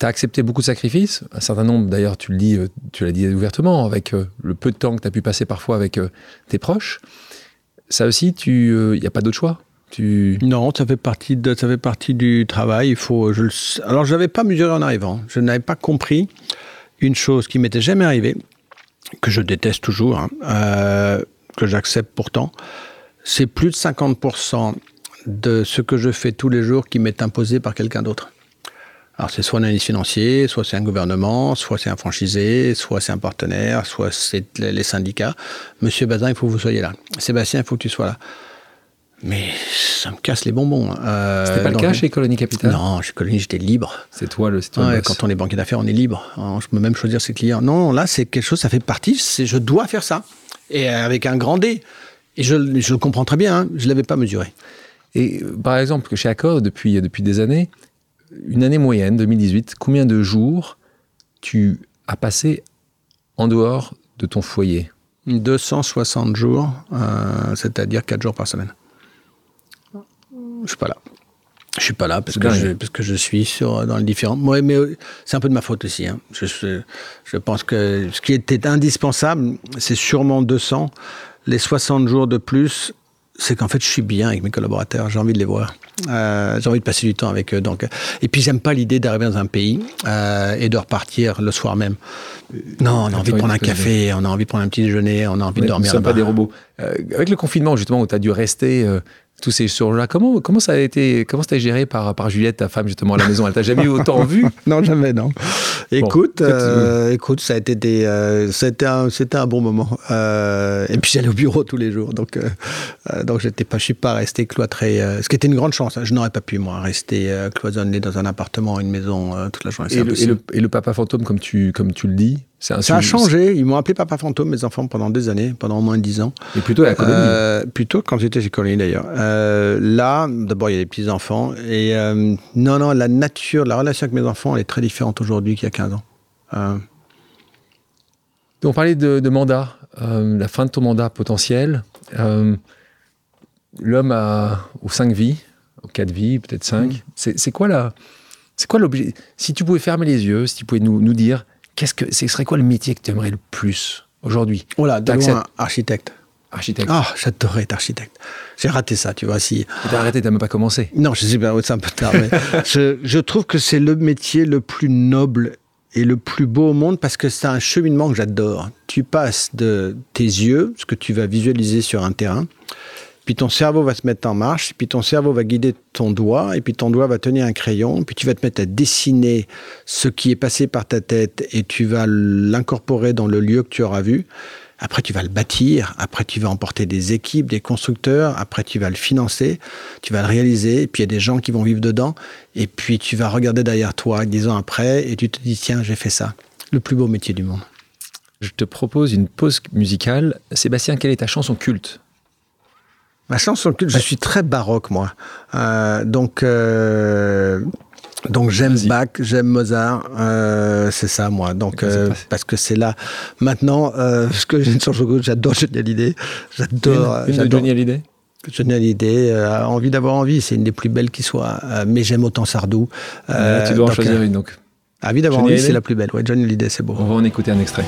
as accepté beaucoup de sacrifices, un certain nombre, d'ailleurs, tu le dis, euh, tu l'as dit ouvertement, avec euh, le peu de temps que tu as pu passer parfois avec euh, tes proches. Ça aussi, il n'y a pas d'autre choix? Tu... Non, ça fait partie ça fait partie du travail. Il faut. Alors, je n'avais pas mesuré en arrivant. Je n'avais pas compris une chose qui m'était jamais arrivée, que je déteste toujours, hein, euh, que j'accepte pourtant. C'est plus de 50% de ce que je fais tous les jours qui m'est imposé par quelqu'un d'autre. Alors, c'est soit un analyste financier, soit c'est un gouvernement, soit c'est un franchisé, soit c'est un partenaire, soit c'est les syndicats. Monsieur Bazin, il faut que vous soyez là. Sébastien, il faut que tu sois là. Mais ça me casse les bonbons. Euh, C'était pas le cas chez Colony Capital? Non, chez Colony, j'étais libre. C'est toi le, toi le Ouais, boss. quand on est banquier d'affaires, on est libre. Alors, je peux même choisir ses clients. Non, là, c'est quelque chose, ça fait partie, c'est je dois faire ça. Et avec un grand D. Et je, je le comprends très bien, hein, je ne l'avais pas mesuré. Et euh, par exemple, chez Accor, depuis, depuis des années, une année moyenne, 2018, combien de jours tu as passé en dehors de ton foyer? 260 jours, euh, c'est-à-dire 4 jours par semaine. Je suis pas là. Je suis pas là parce que, je, parce que je suis sur, dans les différents. Ouais, mais euh, c'est un peu de ma faute aussi. hein. Je, je, je pense que ce qui était indispensable, c'est sûrement 200. Les 60 jours de plus, c'est qu'en fait, je suis bien avec mes collaborateurs. J'ai envie de les voir. Euh, j'ai envie de passer du temps avec eux. Donc, euh, et puis, j'aime pas l'idée d'arriver dans un pays euh, et de repartir le soir même. Non, on a envie de prendre un café, on a envie de prendre un petit déjeuner, on a envie de dormir. Nous sommes pas des robots. Euh, avec le confinement, justement, où tu as dû rester tous ces jours-là, comment, comment ça a été, comment été géré par, par Juliette, ta femme, justement, à la maison? Elle t'a jamais eu autant vu? Non, jamais, non. Écoute, euh, écoute, ça a été des, euh, c'était un, c'était un bon moment. Euh, et puis j'allais au bureau tous les jours, donc, donc j'étais pas, je suis pas resté cloîtré. ce qui était une grande chance. hein. Je n'aurais pas pu moi rester cloisonné dans un appartement, une maison toute la journée. et le, et, le, et le papa fantôme, comme tu, comme tu le dis, un Ça a changé. Ils m'ont appelé Papa Fantôme, mes enfants, pendant des années, pendant au moins dix ans. Et plutôt à la colonie. Euh, plutôt quand j'étais chez Colonie d'ailleurs. Euh, là, d'abord, il y a des petits-enfants. Et euh, non, non, la nature, la relation avec mes enfants, elle est très différente aujourd'hui qu'il y a 15 ans. On parlait de, de mandat, la fin de ton mandat potentiel. L'homme a aux cinq vies, aux quatre vies, peut-être cinq. Mm. C'est c'est quoi la, c'est quoi l'objet Si tu pouvais fermer les yeux, si tu pouvais nous, nous dire, qu'est-ce que, ce serait quoi le métier que tu aimerais le plus aujourd'hui? Oh là, loin, architecte. Architecte. Ah, j'adorais être architecte. J'ai raté ça, tu vois. Si... T'as arrêté, t'as même pas commencé. Non, je sais bien, c'est un peu tard, mais je, je trouve que c'est le métier le plus noble et le plus beau au monde parce que c'est un cheminement que j'adore. Tu passes de tes yeux, ce que tu vas visualiser sur un terrain, puis ton cerveau va se mettre en marche, puis ton cerveau va guider ton doigt, et puis ton doigt va tenir un crayon, puis tu vas te mettre à dessiner ce qui est passé par ta tête, et tu vas l'incorporer dans le lieu que tu auras vu. Après, tu vas le bâtir. Après, tu vas emporter des équipes, des constructeurs. Après, tu vas le financer. Tu vas le réaliser. Et puis, il y a des gens qui vont vivre dedans. Et puis, tu vas regarder derrière toi dix ans après et tu te dis, tiens, j'ai fait ça. Le plus beau métier du monde. Je te propose une pause musicale. Sébastien, quelle est ta chanson culte? Ma chanson culte, je suis très baroque, moi. Euh, donc, euh, donc j'aime. Bach, j'aime Mozart. euh, c'est ça, moi. Donc, parce que c'est là. Maintenant, euh, ce que j'ai une chanson j'adore Johnny Hallyday. J'adore. Une, une de Johnny Hallyday? Johnny Hallyday, envie d'avoir envie, c'est une des plus belles qui soit. Mais j'aime autant Sardou. Tu dois en choisir une, donc. Envie d'avoir envie, c'est la plus belle. Ouais, Johnny Hallyday, c'est beau. On va en écouter un extrait.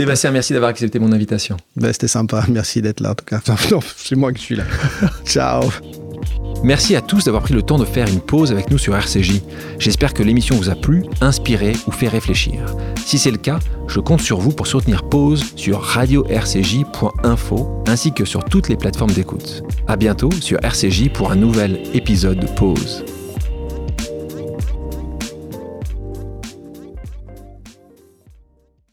Sébastien, merci d'avoir accepté mon invitation. Ben, C'était sympa, merci d'être là en tout cas. Non, c'est moi qui suis là. Ciao. Merci à tous d'avoir pris le temps de faire une pause avec nous sur RCJ. J'espère que l'émission vous a plu, inspiré ou fait réfléchir. Si c'est le cas, je compte sur vous pour soutenir Pause sur radio-rcj.info ainsi que sur toutes les plateformes d'écoute. À bientôt sur RCJ pour un nouvel épisode de Pause.